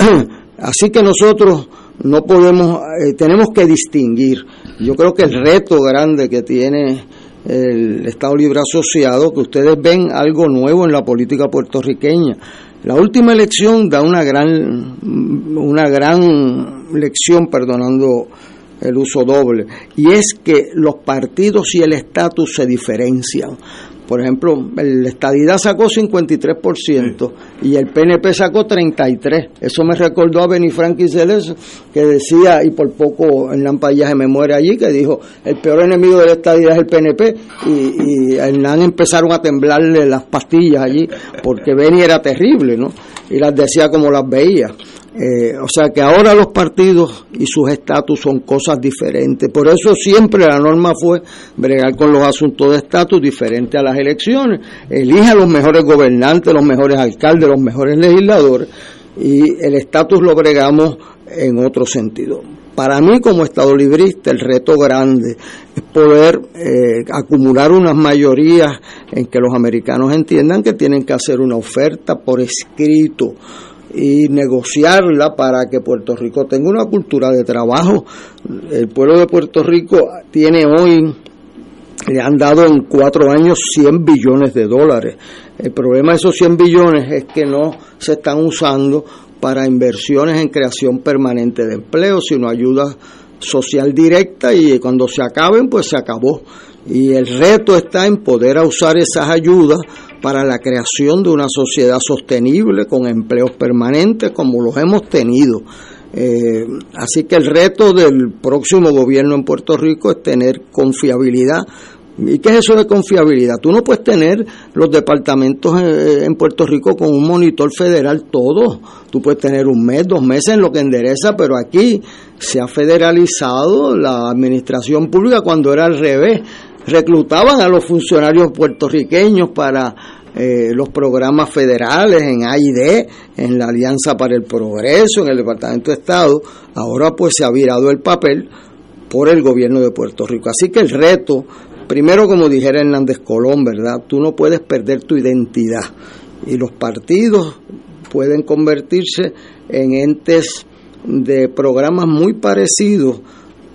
Así que nosotros no podemos, eh, tenemos que distinguir. Yo creo que el reto grande que tiene el Estado Libre Asociado, que ustedes ven algo nuevo en la política puertorriqueña. La última elección da una gran, una gran lección, perdonando el uso doble, y es que los partidos y el estatus se diferencian. Por ejemplo, el Estadidad sacó 53% y el PNP sacó 33%. Eso me recordó a Benny Celes, que decía, y por poco en Lampallaje me muere allí, que dijo, el peor enemigo de la Estadidad es el PNP. Y, y Hernán empezaron a temblarle las pastillas allí, porque Benny era terrible, ¿no? Y las decía como las veía. Eh, o sea que ahora los partidos y sus estatus son cosas diferentes. Por eso siempre la norma fue bregar con los asuntos de estatus diferentes a las elecciones. Elige a los mejores gobernantes, los mejores alcaldes, los mejores legisladores y el estatus lo bregamos en otro sentido. Para mí como Estado librista el reto grande es poder eh, acumular unas mayorías en que los americanos entiendan que tienen que hacer una oferta por escrito y negociarla para que Puerto Rico tenga una cultura de trabajo. El pueblo de Puerto Rico tiene hoy, le han dado en cuatro años 100 billones de dólares. El problema de esos 100 billones es que no se están usando para inversiones en creación permanente de empleo, sino ayuda social directa y cuando se acaben, pues se acabó. Y el reto está en poder usar esas ayudas para la creación de una sociedad sostenible con empleos permanentes como los hemos tenido. Eh, así que el reto del próximo gobierno en Puerto Rico es tener confiabilidad. ¿Y qué es eso de confiabilidad? Tú no puedes tener los departamentos eh, en Puerto Rico con un monitor federal todo. Tú puedes tener un mes, dos meses en lo que endereza, pero aquí se ha federalizado la administración pública cuando era al revés reclutaban a los funcionarios puertorriqueños para eh, los programas federales en AID, en la Alianza para el Progreso, en el Departamento de Estado. Ahora pues se ha virado el papel por el gobierno de Puerto Rico. Así que el reto, primero como dijera Hernández Colón, ¿verdad? Tú no puedes perder tu identidad y los partidos pueden convertirse en entes de programas muy parecidos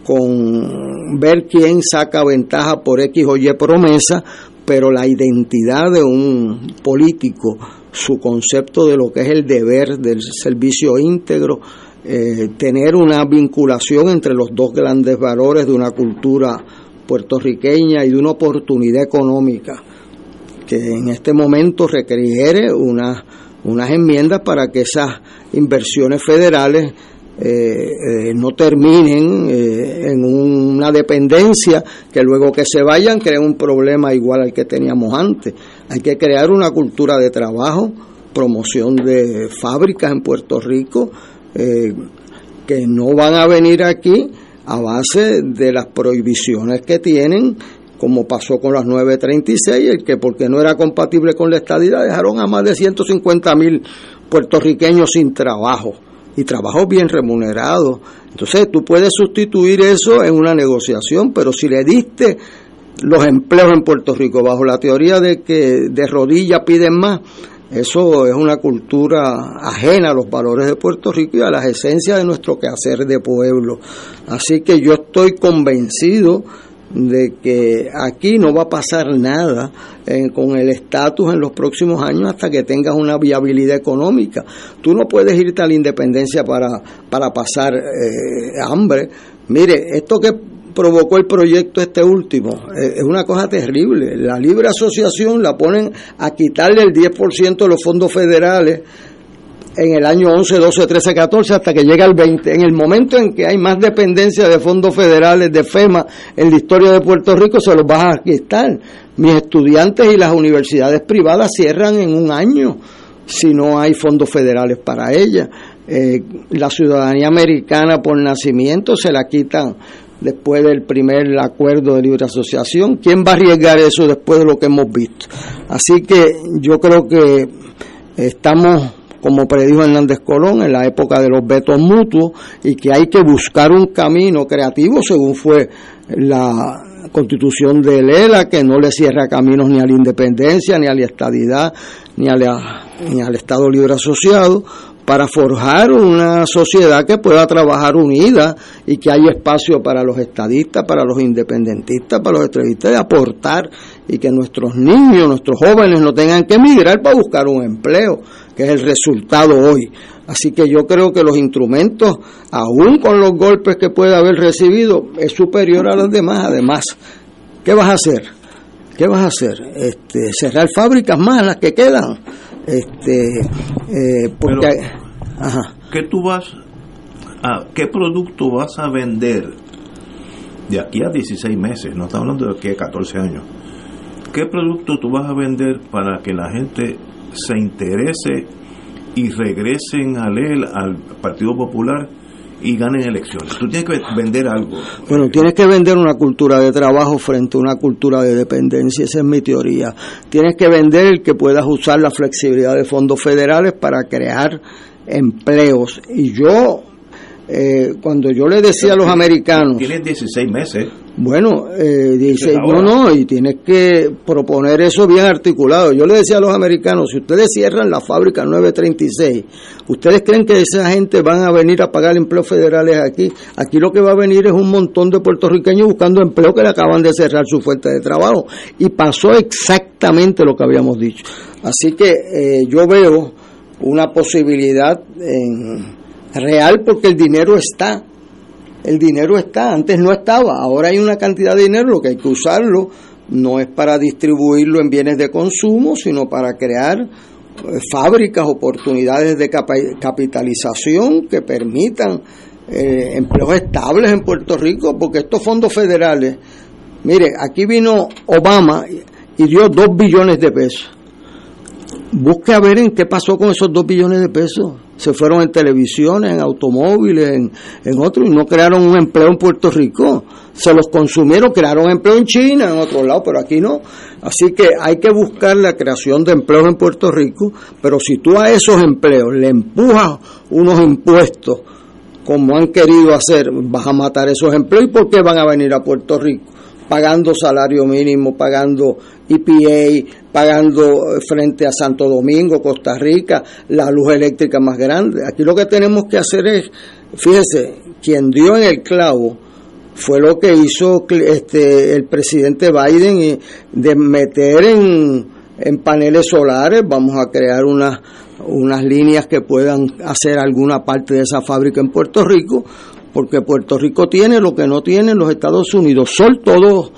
con ver quién saca ventaja por X o Y promesa, pero la identidad de un político, su concepto de lo que es el deber del servicio íntegro, eh, tener una vinculación entre los dos grandes valores de una cultura puertorriqueña y de una oportunidad económica que en este momento requiere unas enmiendas para que esas inversiones federales eh, eh, no terminen eh, en una dependencia que luego que se vayan creen un problema igual al que teníamos antes. Hay que crear una cultura de trabajo, promoción de fábricas en Puerto Rico que no van a venir aquí a base de las prohibiciones que tienen como pasó con las 936, el que porque no era compatible con la estadidad dejaron a más de 150 mil puertorriqueños sin trabajo y trabajo bien remunerado. Entonces tú puedes sustituir eso en una negociación, pero si le diste los empleos en Puerto Rico bajo la teoría de que de rodillas piden más, eso es una cultura ajena a los valores de Puerto Rico y a las esencias de nuestro quehacer de pueblo. Así que yo estoy convencido de que aquí no va a pasar nada eh, con el estatus en los próximos años hasta que tengas una viabilidad económica. Tú no puedes irte a la independencia para, para pasar eh, hambre. Mire, esto que provocó el proyecto este último eh, es una cosa terrible. La libre asociación la ponen a quitarle el 10% de los fondos federales en el año 11, 12, 13, 14 hasta que llega el 20. En el momento en que hay más dependencia de fondos federales, de FEMA, en la historia de Puerto Rico, se los va a quitar. Mis estudiantes y las universidades privadas cierran en un año si no hay fondos federales para ellas. Eh, la ciudadanía americana por nacimiento se la quitan después del primer acuerdo de libre asociación. ¿Quién va a arriesgar eso después de lo que hemos visto? Así que yo creo que estamos como predijo Hernández Colón, en la época de los vetos mutuos, y que hay que buscar un camino creativo, según fue la constitución de Lela, que no le cierra caminos ni a la independencia, ni a la estadidad, ni, a ni al Estado Libre Asociado, para forjar una sociedad que pueda trabajar unida y que haya espacio para los estadistas, para los independentistas, para los extremistas de aportar y que nuestros niños, nuestros jóvenes no tengan que emigrar para buscar un empleo, que es el resultado hoy. Así que yo creo que los instrumentos, aún con los golpes que puede haber recibido, es superior a los demás. Además, ¿qué vas a hacer? ¿Qué vas a hacer? Este, cerrar fábricas más las que quedan. Este, eh, porque, ajá. ¿Qué tú vas a, qué producto vas a vender de aquí a 16 meses? No estamos hablando de aquí a 14 años. ¿Qué producto tú vas a vender para que la gente se interese y regresen a él, al Partido Popular y ganen elecciones. Tú tienes que vender algo. Bueno, tienes que vender una cultura de trabajo frente a una cultura de dependencia, esa es mi teoría. Tienes que vender que puedas usar la flexibilidad de fondos federales para crear empleos. Y yo eh, cuando yo le decía a los americanos... Tienes 16 meses. Bueno, eh, dice, no, no, y tienes que proponer eso bien articulado. Yo le decía a los americanos, si ustedes cierran la fábrica 936, ¿ustedes creen que esa gente van a venir a pagar empleos federales aquí? Aquí lo que va a venir es un montón de puertorriqueños buscando empleo que le acaban de cerrar su fuente de trabajo. Y pasó exactamente lo que habíamos dicho. Así que eh, yo veo una posibilidad en real porque el dinero está. El dinero está, antes no estaba, ahora hay una cantidad de dinero, lo que hay que usarlo no es para distribuirlo en bienes de consumo, sino para crear eh, fábricas, oportunidades de capitalización que permitan eh, empleos estables en Puerto Rico, porque estos fondos federales, mire, aquí vino Obama y dio dos billones de pesos. Busque a ver en qué pasó con esos dos billones de pesos se fueron en televisiones, en automóviles, en, en otros, y no crearon un empleo en Puerto Rico. Se los consumieron, crearon empleo en China, en otro lado, pero aquí no. Así que hay que buscar la creación de empleos en Puerto Rico, pero si tú a esos empleos le empujas unos impuestos, como han querido hacer, vas a matar esos empleos. ¿Y por qué van a venir a Puerto Rico? Pagando salario mínimo, pagando EPA, pagando frente a Santo Domingo, Costa Rica, la luz eléctrica más grande. Aquí lo que tenemos que hacer es, fíjese, quien dio en el clavo fue lo que hizo este, el presidente Biden de meter en, en paneles solares, vamos a crear unas unas líneas que puedan hacer alguna parte de esa fábrica en Puerto Rico, porque Puerto Rico tiene lo que no tienen los Estados Unidos, sol todos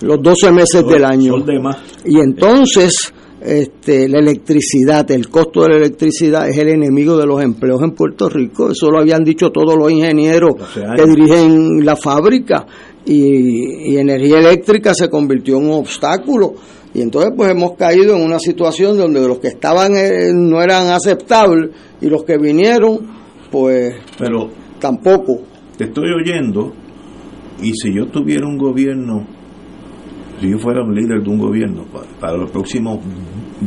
los 12 meses del año. Y entonces este, la electricidad, el costo de la electricidad es el enemigo de los empleos en Puerto Rico. Eso lo habían dicho todos los ingenieros que dirigen la fábrica. Y, energía eléctrica se convirtió en un obstáculo. Y entonces pues hemos caído en una situación donde los que estaban eh, no eran aceptables y los que vinieron pues Pero tampoco. Te estoy oyendo y si yo tuviera un gobierno si yo fuera un líder de un gobierno para, los próximos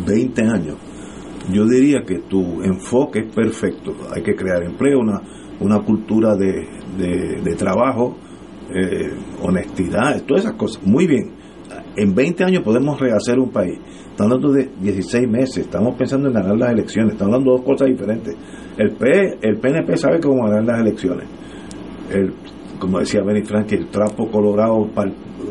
20 años, yo diría que tu enfoque es perfecto. Hay que crear empleo, una, una cultura de, de, trabajo, eh, honestidad, todas esas cosas. Muy bien. En 20 años podemos rehacer un país. Estamos hablando de 16 meses, estamos pensando en ganar las elecciones, estamos hablando de dos cosas diferentes. El, P, el PNP sabe cómo ganar las elecciones. El, como decía Benny Frank, el trapo colorado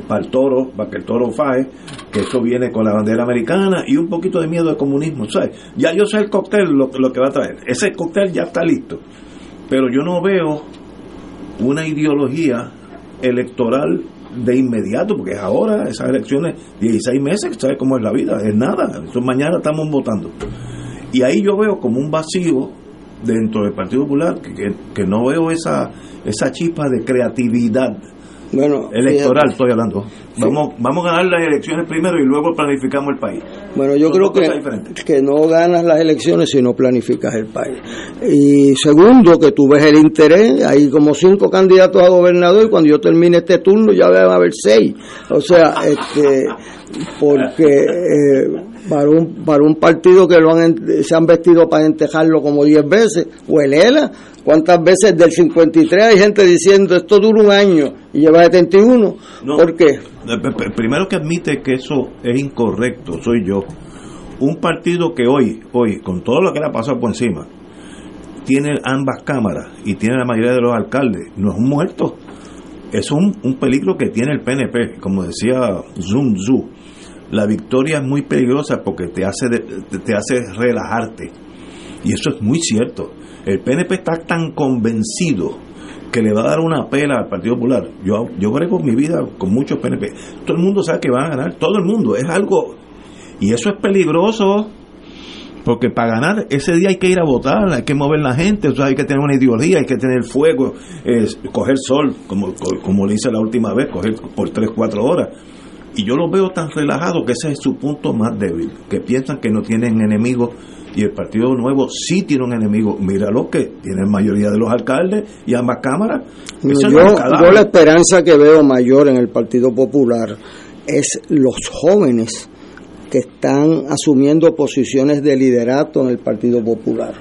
para el toro, para que el toro faje, que esto viene con la bandera americana y un poquito de miedo al comunismo, ¿sabes? Ya yo sé el cóctel lo, que va a traer, ese cóctel ya está listo, pero yo no veo una ideología electoral de inmediato, porque es ahora, esas elecciones, 16 meses, ¿sabes cómo es la vida? Es nada, eso mañana estamos votando. Y ahí yo veo como un vacío dentro del Partido Popular, que, que no veo esa, esa chispa de creatividad bueno, electoral estoy hablando. Vamos, vamos a ganar las elecciones primero y luego planificamos el país. Bueno, yo creo que, que no ganas las elecciones si no planificas el país. Y segundo, que tú ves el interés, hay como cinco candidatos a gobernador y cuando yo termine este turno ya van a haber seis. O sea, este porque eh, para un para un partido que lo han se han vestido para entejarlo como diez veces, o el ELA, ¿cuántas veces del 53 hay gente diciendo esto dura un año y lleva 71? ¿Por qué? Eh, primero que admite que eso es incorrecto, soy yo. Un partido que hoy, hoy, con todo lo que le ha pasado por encima, tiene ambas cámaras y tiene la mayoría de los alcaldes, no es un muerto. Es un, un peligro que tiene el PNP, como decía Zum Zu. La victoria es muy peligrosa porque te hace, te hace relajarte. Y eso es muy cierto. El PNP está tan convencido que le va a dar una pela al Partido Popular. Yo, yo brego mi vida con muchos PNP. Todo el mundo sabe que van a ganar, todo el mundo. Es algo. Y eso es peligroso. Porque para ganar ese día hay que ir a votar, hay que mover la gente, hay que tener una ideología, hay que tener fuego, coger sol, como, como le hice la última vez, coger por 3, 4 horas. Y yo los veo tan relajados que ese es su punto más débil, que piensan que no tienen enemigos y el Partido Nuevo sí tiene un enemigo. Mira lo que tiene la mayoría de los alcaldes y ambas cámaras. No, yo, yo la esperanza que veo mayor en el Partido Popular es los jóvenes que están asumiendo posiciones de liderato en el Partido Popular.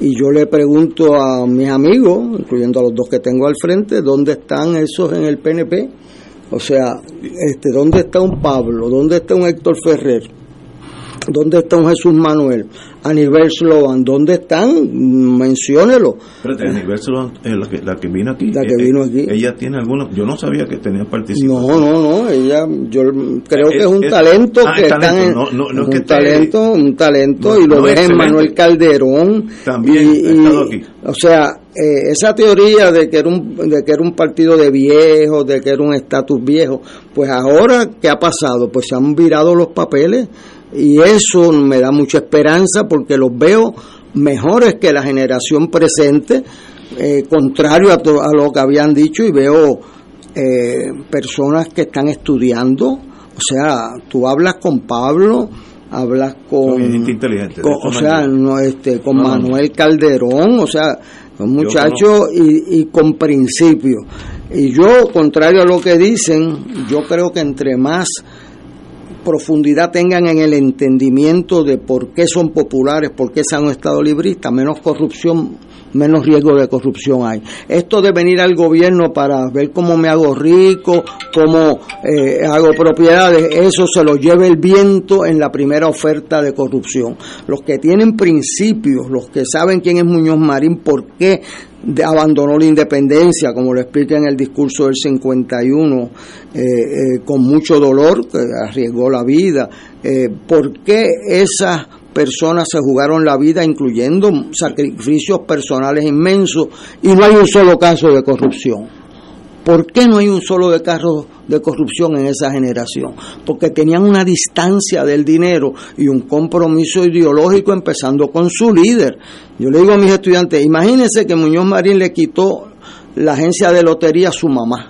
Y yo le pregunto a mis amigos, incluyendo a los dos que tengo al frente, ¿dónde están esos en el PNP? O sea, este, ¿dónde está un Pablo? ¿Dónde está un Héctor Ferrer? ¿Dónde está un Jesús Manuel? Aníbal Sloan, ¿dónde están? Menciónelo. Espérate, Universo, eh, la, que, la que vino aquí. La que eh, vino eh, aquí. Ella tiene algunos. Yo no sabía que tenía participación. No, no, no, ella, yo creo que es un Es- talento ah, que talento, en, no, no, no es que un talento, un talento y lo ves en. Manuel Calderón. También y, aquí. O sea, eh, esa teoría de que era un de que era un partido de viejos, de que era un estatus viejo, pues ahora qué ha pasado, pues se han virado los papeles y eso me da mucha esperanza porque los veo mejores que la generación presente, eh, contrario a, to- a lo que habían dicho y veo eh, personas que están estudiando, o sea, tú hablas con Pablo, hablas con, inteligente, o sea, no, este, con No, no, no. Manuel Calderón, o sea, un muchacho y, y con principio. Y yo, contrario a lo que dicen, yo creo que entre más profundidad tengan en el entendimiento de por qué son populares, por qué son un Estado librista, menos corrupción, menos riesgo de corrupción hay. Esto de venir al gobierno para ver cómo me hago rico, cómo eh, hago propiedades, eso se lo lleva el viento en la primera oferta de corrupción. Los que tienen principios, los que saben quién es Muñoz Marín, por qué de- abandonó la independencia, como lo explica en el discurso del 51, eh, eh, con mucho dolor, que arriesgó la vida. Eh, ¿Por qué esas personas se jugaron la vida, incluyendo sacrificios personales inmensos, y no hay un solo caso de corrupción? ¿Por qué no hay un solo de caso de corrupción en esa generación? Porque tenían una distancia del dinero y un compromiso ideológico empezando con su líder. Yo le digo a mis estudiantes, imagínense que Muñoz Marín le quitó la agencia de lotería a su mamá.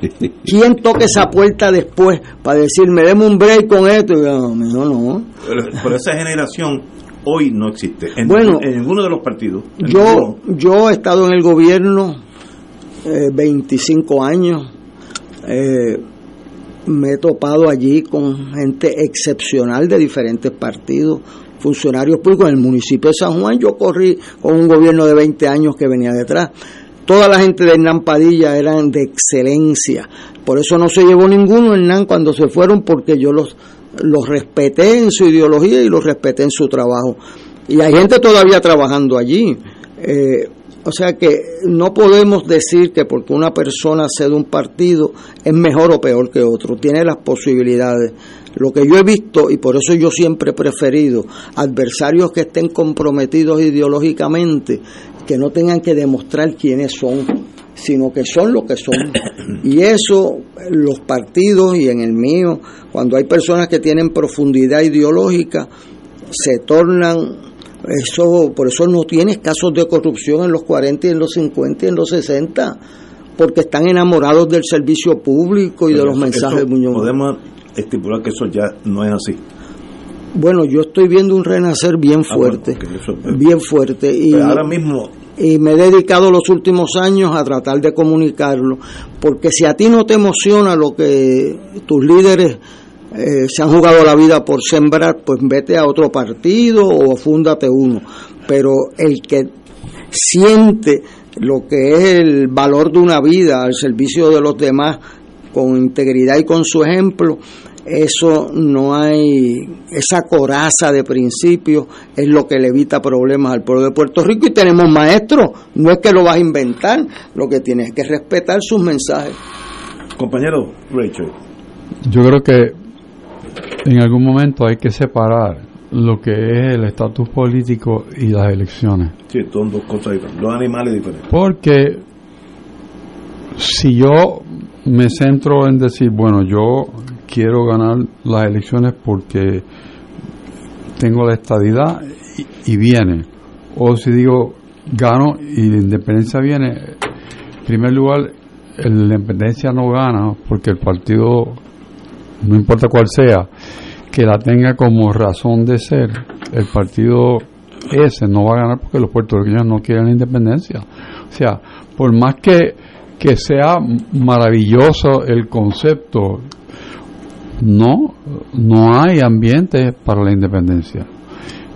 ¿Quién toca esa puerta después para decirme, deme un break con esto? Y yo, "Mijo, no. Pero, pero esa generación hoy no existe. En, Bueno, en ninguno de los partidos. Yo, yo he estado en el gobierno eh, 25 años. eh, me he topado allí con gente excepcional de diferentes partidos, funcionarios públicos. En el municipio de San Juan yo corrí con un gobierno de 20 años que venía detrás. Toda la gente de Hernán Padilla eran de excelencia. Por eso no se llevó ninguno Hernán cuando se fueron porque yo los, los respeté en su ideología y los respeté en su trabajo. Y hay gente todavía trabajando allí. Eh, o sea que no podemos decir que porque una persona sea de un partido es mejor o peor que otro, tiene las posibilidades. Lo que yo he visto, y por eso yo siempre he preferido adversarios que estén comprometidos ideológicamente, que no tengan que demostrar quiénes son, sino que son lo que son. Y eso, los partidos y en el mío, cuando hay personas que tienen profundidad ideológica, se tornan eso, por eso no tienes casos de corrupción en los 40 y en los 50 y en los 60, porque están enamorados del servicio público y de los eso- mensajes eso de Muñoz. Podemos estipular que eso ya no es así. Bueno, yo estoy viendo un renacer bien Ah, bueno, fuerte, eso- bien fuerte. Y, Pero ahora mismo y me he dedicado los últimos años a tratar de comunicarlo, porque si a ti no te emociona lo que tus líderes eh, se han jugado la vida por sembrar, pues vete a otro partido o fúndate uno. Pero el que siente lo que es el valor de una vida al servicio de los demás con integridad y con su ejemplo, eso no hay, esa coraza de principios es lo que le evita problemas al pueblo de Puerto Rico y tenemos maestros, no es que lo vas a inventar, lo que tienes es que respetar sus mensajes. Compañero Rachel. Yo creo que en algún momento hay que separar lo que es el estatus político y las elecciones. Sí, son dos cosas diferentes, dos animales diferentes. Porque si yo me centro en decir, bueno, yo quiero ganar las elecciones porque tengo la estadidad y, y viene, o si digo gano y la independencia viene, en primer lugar, la independencia no gana porque el partido, no importa cuál sea, que la tenga como razón de ser, el partido ese no va a ganar porque los puertorriqueños no quieren la independencia. O sea, por más que, que sea maravilloso el concepto, no, no hay ambiente para la independencia.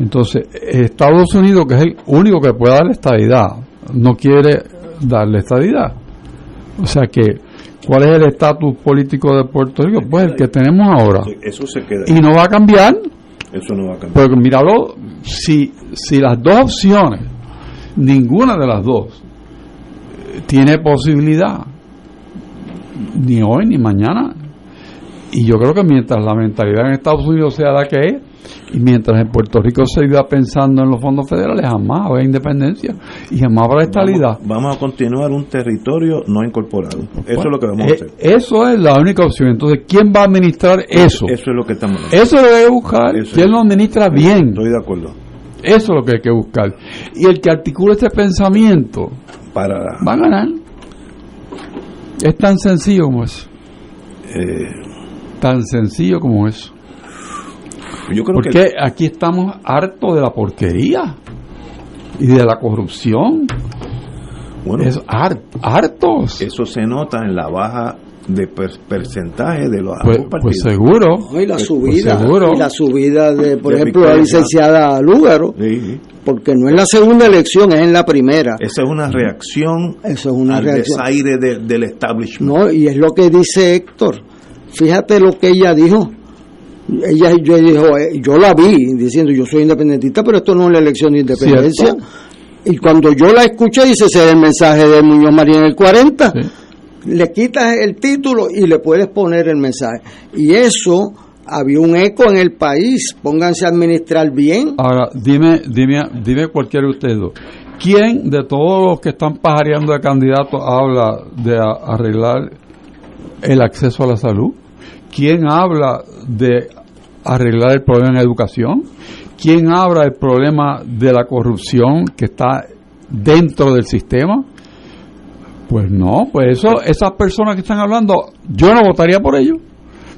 Entonces, Estados Unidos, que es el único que puede dar la estadidad, no quiere darle estadidad. O sea que, ¿cuál es el estatus político de Puerto Rico? Pues el que tenemos ahora. Eso se queda. Y no va a cambiar. Eso no va a cambiar. Porque míralo, si, si las dos opciones, ninguna de las dos, tiene posibilidad, ni hoy ni mañana. Y yo creo que mientras la mentalidad en Estados Unidos sea la que es, y mientras en Puerto Rico se iba pensando en los fondos federales, jamás habrá independencia y jamás habrá estabilidad. Vamos, vamos a continuar un territorio no incorporado. Eso es lo que vamos a Eh, hacer. Eso es la única opción. Entonces, ¿quién va a administrar eso? Eso es lo que estamos Eso es lo que buscar. ¿Quién lo administra bien? Estoy de acuerdo. Eso es lo que hay que buscar. Y el que articula este pensamiento Para va a ganar. Es tan sencillo como eso. eh, Tan sencillo como eso. Yo creo Porque que aquí estamos hartos de la porquería y de la corrupción. bueno, Es har- hartos. eso se nota en la baja de per- porcentaje de los Pues, pues partidos. seguro. No, y la Pues subida, seguro. y la subida de, por De ejemplo, la licenciada Lúgaro, Sí, sí. porque no es la segunda elección, es en la primera. Esa es una reacción Eso es una al reacción. desaire de- del establishment. No, y es lo que dice Héctor. Fíjate lo que ella dijo. Ella yo dijo, eh, yo la vi diciendo yo soy independentista, pero esto no es la elección de independencia. Cierto. Y cuando yo la escuché, dice, ese es el mensaje de Muñoz María en el 40. Le quitas el título y le puedes poner el mensaje. Y eso había un eco en el país. Pónganse a administrar bien. Ahora, dime, dime, dime cualquiera de ustedes dos. ¿Quién de todos los que están pajareando de candidatos habla de arreglar el acceso a la salud? ¿Quién habla de arreglar el problema en educación? ¿Quién habla del problema de la corrupción que está dentro del sistema? Pues no, pues eso, esas personas que están hablando, yo no votaría por ellos.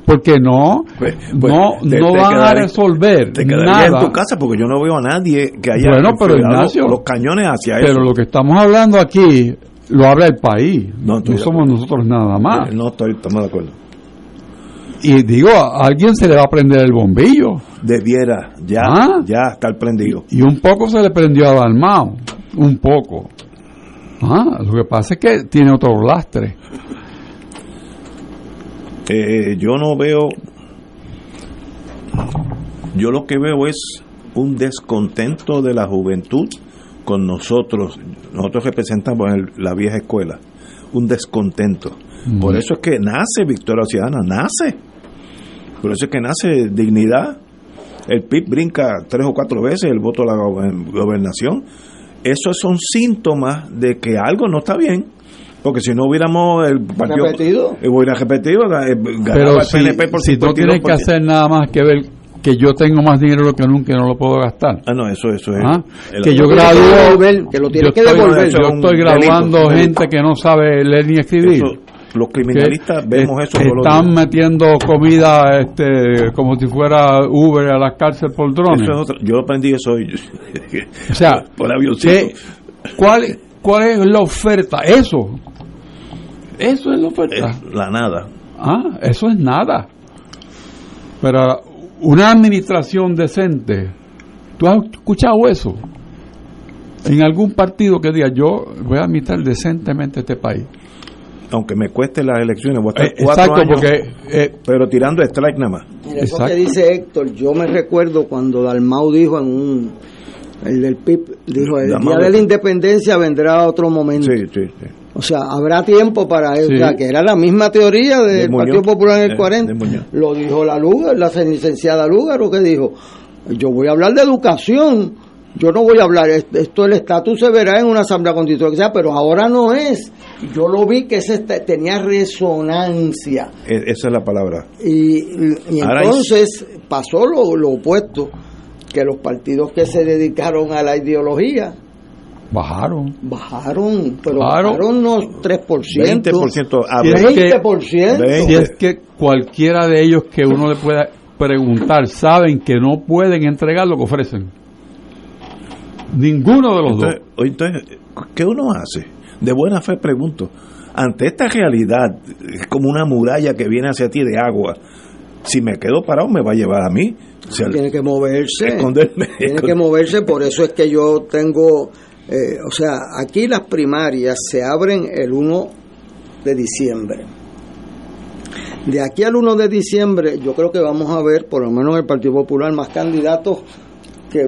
Porque no, pues, no, te- no te van a resolver Te nada. en tu casa porque yo no veo a nadie que haya Bueno, pero enfilado Ignacio, los cañones hacia Pero eso. lo que estamos hablando aquí lo habla el país. No, No, somos nosotros nada más. No estoy, estamos de acuerdo. Y digo, a alguien se le va a prender el bombillo. Debiera ya, Ah. ya estar prendido. Y un poco se le prendió a Dalmao. Un poco. Ah, lo que pasa es que tiene otro lastre. Eh, yo no veo. Yo lo que veo es un descontento de la juventud con nosotros. Nosotros representamos el- la vieja escuela. Un descontento. Por eso es que nace Victoria Ciudadana, nace. Por eso es que nace dignidad. El PIB brinca tres o cuatro veces el voto a la gober- gobernación. Esos son síntomas de que algo no está bien. Porque si no hubiéramos el partido. Repetido. Eh, hubiera repetido, eh, Pero el si, PNP por si no tienes que 52%. hacer nada más que ver que yo tengo más dinero que nunca y no lo puedo gastar. Ah, no, eso, eso es. Ah, el- que yo que gradúo, que lo tiene yo que estoy, devolver. yo estoy graduando delito. gente que no sabe leer ni escribir. eso- los criminalistas vemos eso todos los están días. metiendo comida este como si fuera Uber a las cárceles por drones. Eso es otra- yo aprendí eso hoy. O sea, por avioncito. ¿qué- cuál, ¿cuál es la oferta? Eso. Eso es la oferta. Es la nada. Ah, eso es nada. Pero una administración decente, ¿tú has escuchado eso? En algún partido que diga, yo voy a administrar decentemente este país. Aunque me cueste las elecciones, voy a estar Eh, cuatro exacto, años, porque, eh, pero tirando strike nada más. Mira, eso que dice Héctor, yo me recuerdo cuando Dalmau dijo en un, el del PIB, dijo, el Dalmau día de la independencia vendrá otro momento. Sí, sí, sí. O sea, habrá tiempo para eso, Sí. o sea, que era la misma teoría del De Muñoz. Partido Popular en el Eh, 40. de Muñoz. Lo dijo la Lugar, la licenciada Lugar, o que dijo, yo voy a hablar de educación, yo no voy a hablar, est- esto el estatus se verá en una asamblea constitucional, que sea, pero ahora no es. Yo lo vi que ese tenía resonancia. E- esa es la palabra. Y, y entonces pasó lo, lo opuesto, que los partidos que se dedicaron a la ideología bajaron. bajaron, pero Bajaron. bajaron unos 3%. 20% a Si es que- 20%. Si es que cualquiera de ellos que uno le pueda preguntar saben que no pueden entregar lo que ofrecen. Ninguno de los Entonces, dos. entonces, ¿qué uno hace? De buena fe pregunto. Ante esta realidad, es como una muralla que viene hacia ti de agua. Si me quedo parado, me va a llevar a mí. O sea, tiene que moverse. esconderme. Tiene que moverse, por eso es que yo tengo, eh, o sea, aquí las primarias se abren el 1 de diciembre. De aquí al 1 de diciembre, yo creo que vamos a ver, por lo menos en el Partido Popular, más candidatos que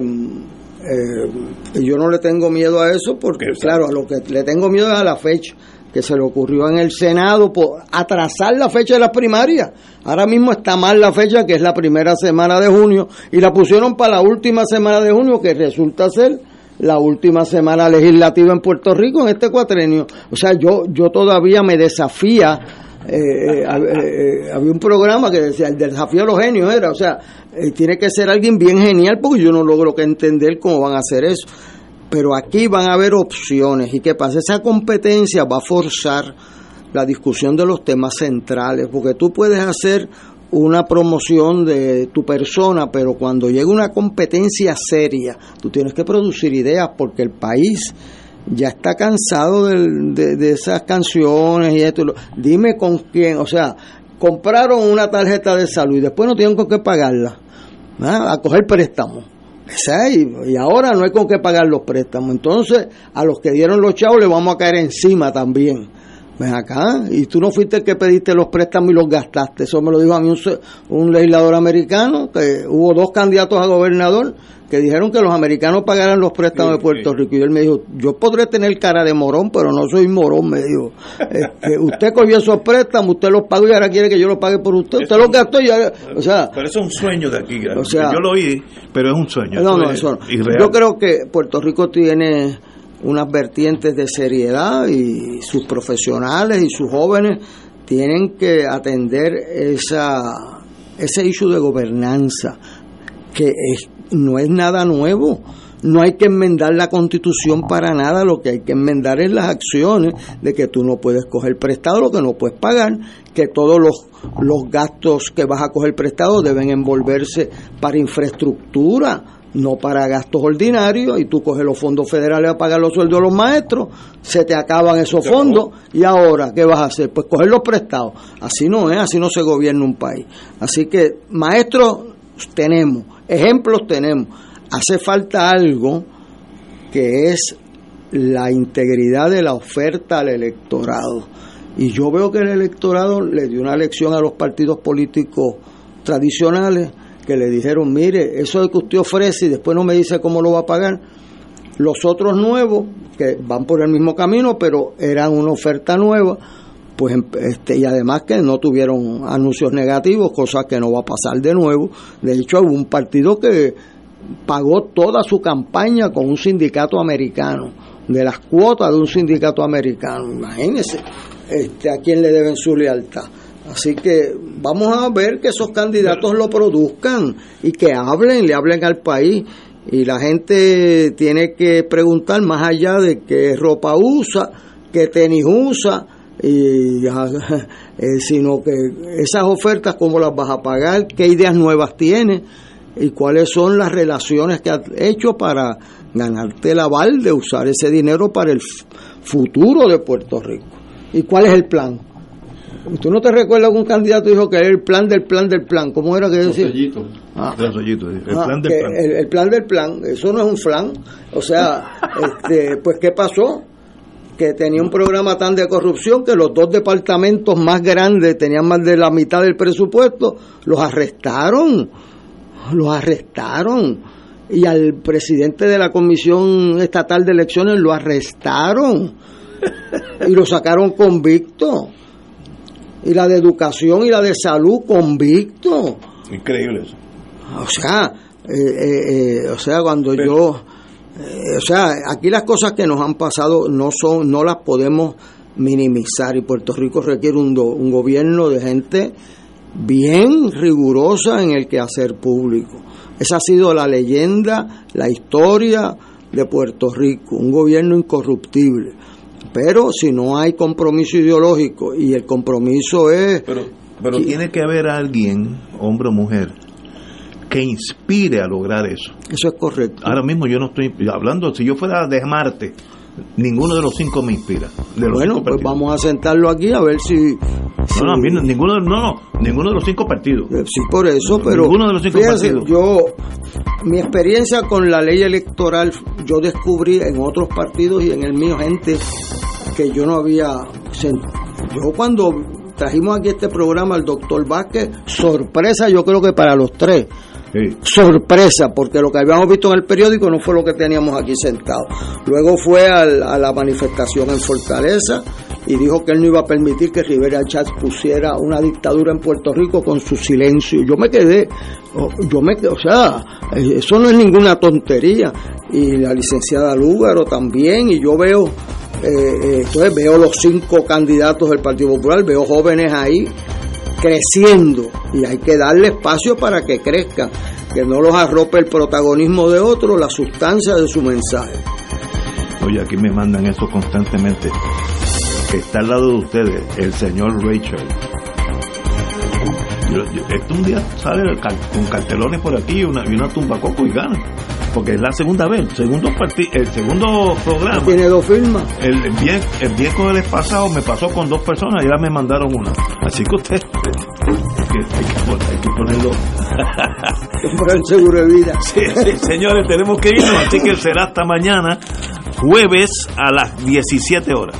eh, yo no le tengo miedo a eso, porque claro, a lo que le tengo miedo es a la fecha que se le ocurrió en el Senado por atrasar la fecha de las primarias. Ahora mismo está mal la fecha, que es la primera semana de junio, y la pusieron para la última semana de junio, que resulta ser la última semana legislativa en Puerto Rico en este cuatrenio. O sea, yo, yo todavía me desafía. Eh, eh, eh, había un programa que decía el desafío de los genios era, o sea, eh, tiene que ser alguien bien genial porque yo no logro que entender cómo van a hacer eso. Pero aquí van a haber opciones y qué pasa esa competencia va a forzar la discusión de los temas centrales porque tú puedes hacer una promoción de tu persona pero cuando llega una competencia seria tú tienes que producir ideas porque el país ya está cansado del- de, de esas canciones y esto dime con quién o sea compraron una tarjeta de salud y después no tienen con qué pagarla a coger préstamos y ahora no hay con qué pagar los préstamos. Entonces, a los que dieron los chavos le vamos a caer encima también. Ven acá, y tú no fuiste el que pediste los préstamos y los gastaste. Eso me lo dijo a mí un, un legislador americano, que hubo dos candidatos a gobernador que dijeron que los americanos pagaran los préstamos de Puerto Rico. Y él me dijo, yo podré tener cara de morón, pero no soy morón, me dijo. Este, usted cogió esos préstamos, usted los pagó y ahora quiere que yo los pague por usted. Usted los gastó y ahora, o sea, Pero eso es un sueño de aquí. O sea- yo lo oí, pero es un sueño. no, no, eso no. irreal. Yo creo que Puerto Rico tiene unas vertientes de seriedad y sus profesionales y sus jóvenes tienen que atender esa ese issue de gobernanza que es- no es nada nuevo. No hay que enmendar la constitución para nada, lo que hay que enmendar es las acciones de que tú no puedes coger prestado lo que no puedes pagar, que todos los, los gastos que vas a coger prestado deben envolverse para infraestructura, no para gastos ordinarios, y tú coges los fondos federales a pagar los sueldos de los maestros, se te acaban esos fondos, y ahora, ¿qué vas a hacer? Pues coger los prestados. Así no es, así no se gobierna un país. Así que maestros tenemos, ejemplos tenemos. Hace falta algo que es la integridad de la oferta al electorado. Y yo veo que el electorado le dio una lección a los partidos políticos tradicionales que le dijeron, mire, eso de que usted ofrece y después no me dice cómo lo va a pagar. Los otros nuevos, que van por el mismo camino, pero eran una oferta nueva, pues este, y además que no tuvieron anuncios negativos, cosa que no va a pasar de nuevo. De hecho, hubo un partido que pagó toda su campaña con un sindicato americano, de las cuotas de un sindicato americano. Imagínense este, a quién le deben su lealtad. Así que vamos a ver que esos candidatos lo produzcan y que hablen, le hablen al país. Y la gente tiene que preguntar más allá de qué ropa usa, qué tenis usa, y, eh, sino que esas ofertas, cómo las vas a pagar, qué ideas nuevas tienes y cuáles son las relaciones que has hecho para ganarte el aval de usar ese dinero para el futuro de Puerto Rico. ¿Y cuál es el plan? ¿Tú no te recuerdas que un candidato dijo que era el plan del plan del plan? ¿Cómo era que decía? Ah. El Ah, plan del plan. El, el plan del plan, eso no es un flan. O sea, este, pues ¿qué pasó? que tenía un programa tan de corrupción que los dos departamentos más grandes tenían más de la mitad del presupuesto, los arrestaron, los arrestaron. Y al presidente de la Comisión Estatal de Elecciones lo arrestaron y lo sacaron convicto. Y la de educación y la de salud convicto. Increíble eso. O sea, eh, eh, eh, o sea, cuando yo, o sea, aquí las cosas que nos han pasado no son, no las podemos minimizar y Puerto Rico requiere un, un gobierno de gente bien rigurosa en el quehacer público. Esa ha sido la leyenda, la historia de Puerto Rico, un gobierno incorruptible. Pero si no hay compromiso ideológico y el compromiso es... Pero, pero tiene que haber alguien, hombre o mujer, que inspire a lograr eso. Eso es correcto. Ahora mismo yo no estoy hablando, si yo fuera de Marte, ninguno de los cinco me inspira. bueno, pues vamos a sentarlo aquí a ver si... No, no, ninguno, no, no, ninguno de los cinco partidos. Eh, sí, por eso, pero... Ninguno de los cinco partidos. Yo, mi experiencia con la ley electoral, yo descubrí en otros partidos y en el mío gente que yo no había... Yo cuando trajimos aquí este programa al doctor Vázquez, sorpresa yo creo que para los tres sorpresa, porque lo que habíamos visto en el periódico no fue lo que teníamos aquí sentado. Luego fue a la manifestación en Fortaleza y dijo que él no iba a permitir que Rivera Chávez pusiera una dictadura en Puerto Rico con su silencio. Yo me quedé, yo me quedé, o sea, eso no es ninguna tontería. Y la licenciada Lúgaro también, y yo veo, eh, eh, entonces veo los cinco candidatos del Partido Popular, veo jóvenes ahí creciendo y hay que darle espacio para que crezca, que no los arrope el protagonismo de otro, la sustancia de su mensaje. Oye, aquí me mandan eso constantemente. Está al lado de ustedes el señor Rachel. Este un día sale con cartelones por aquí y una, y una tumba coco y gana porque es la segunda vez, el segundo, el segundo programa. Tiene dos firmas. El, el, el pasado me pasó con dos personas y ya me mandaron una. Así que usted hay que, ponerlo. Por el seguro de vida. Sí, señores, tenemos que irnos, así que será hasta mañana, jueves a las 17 horas.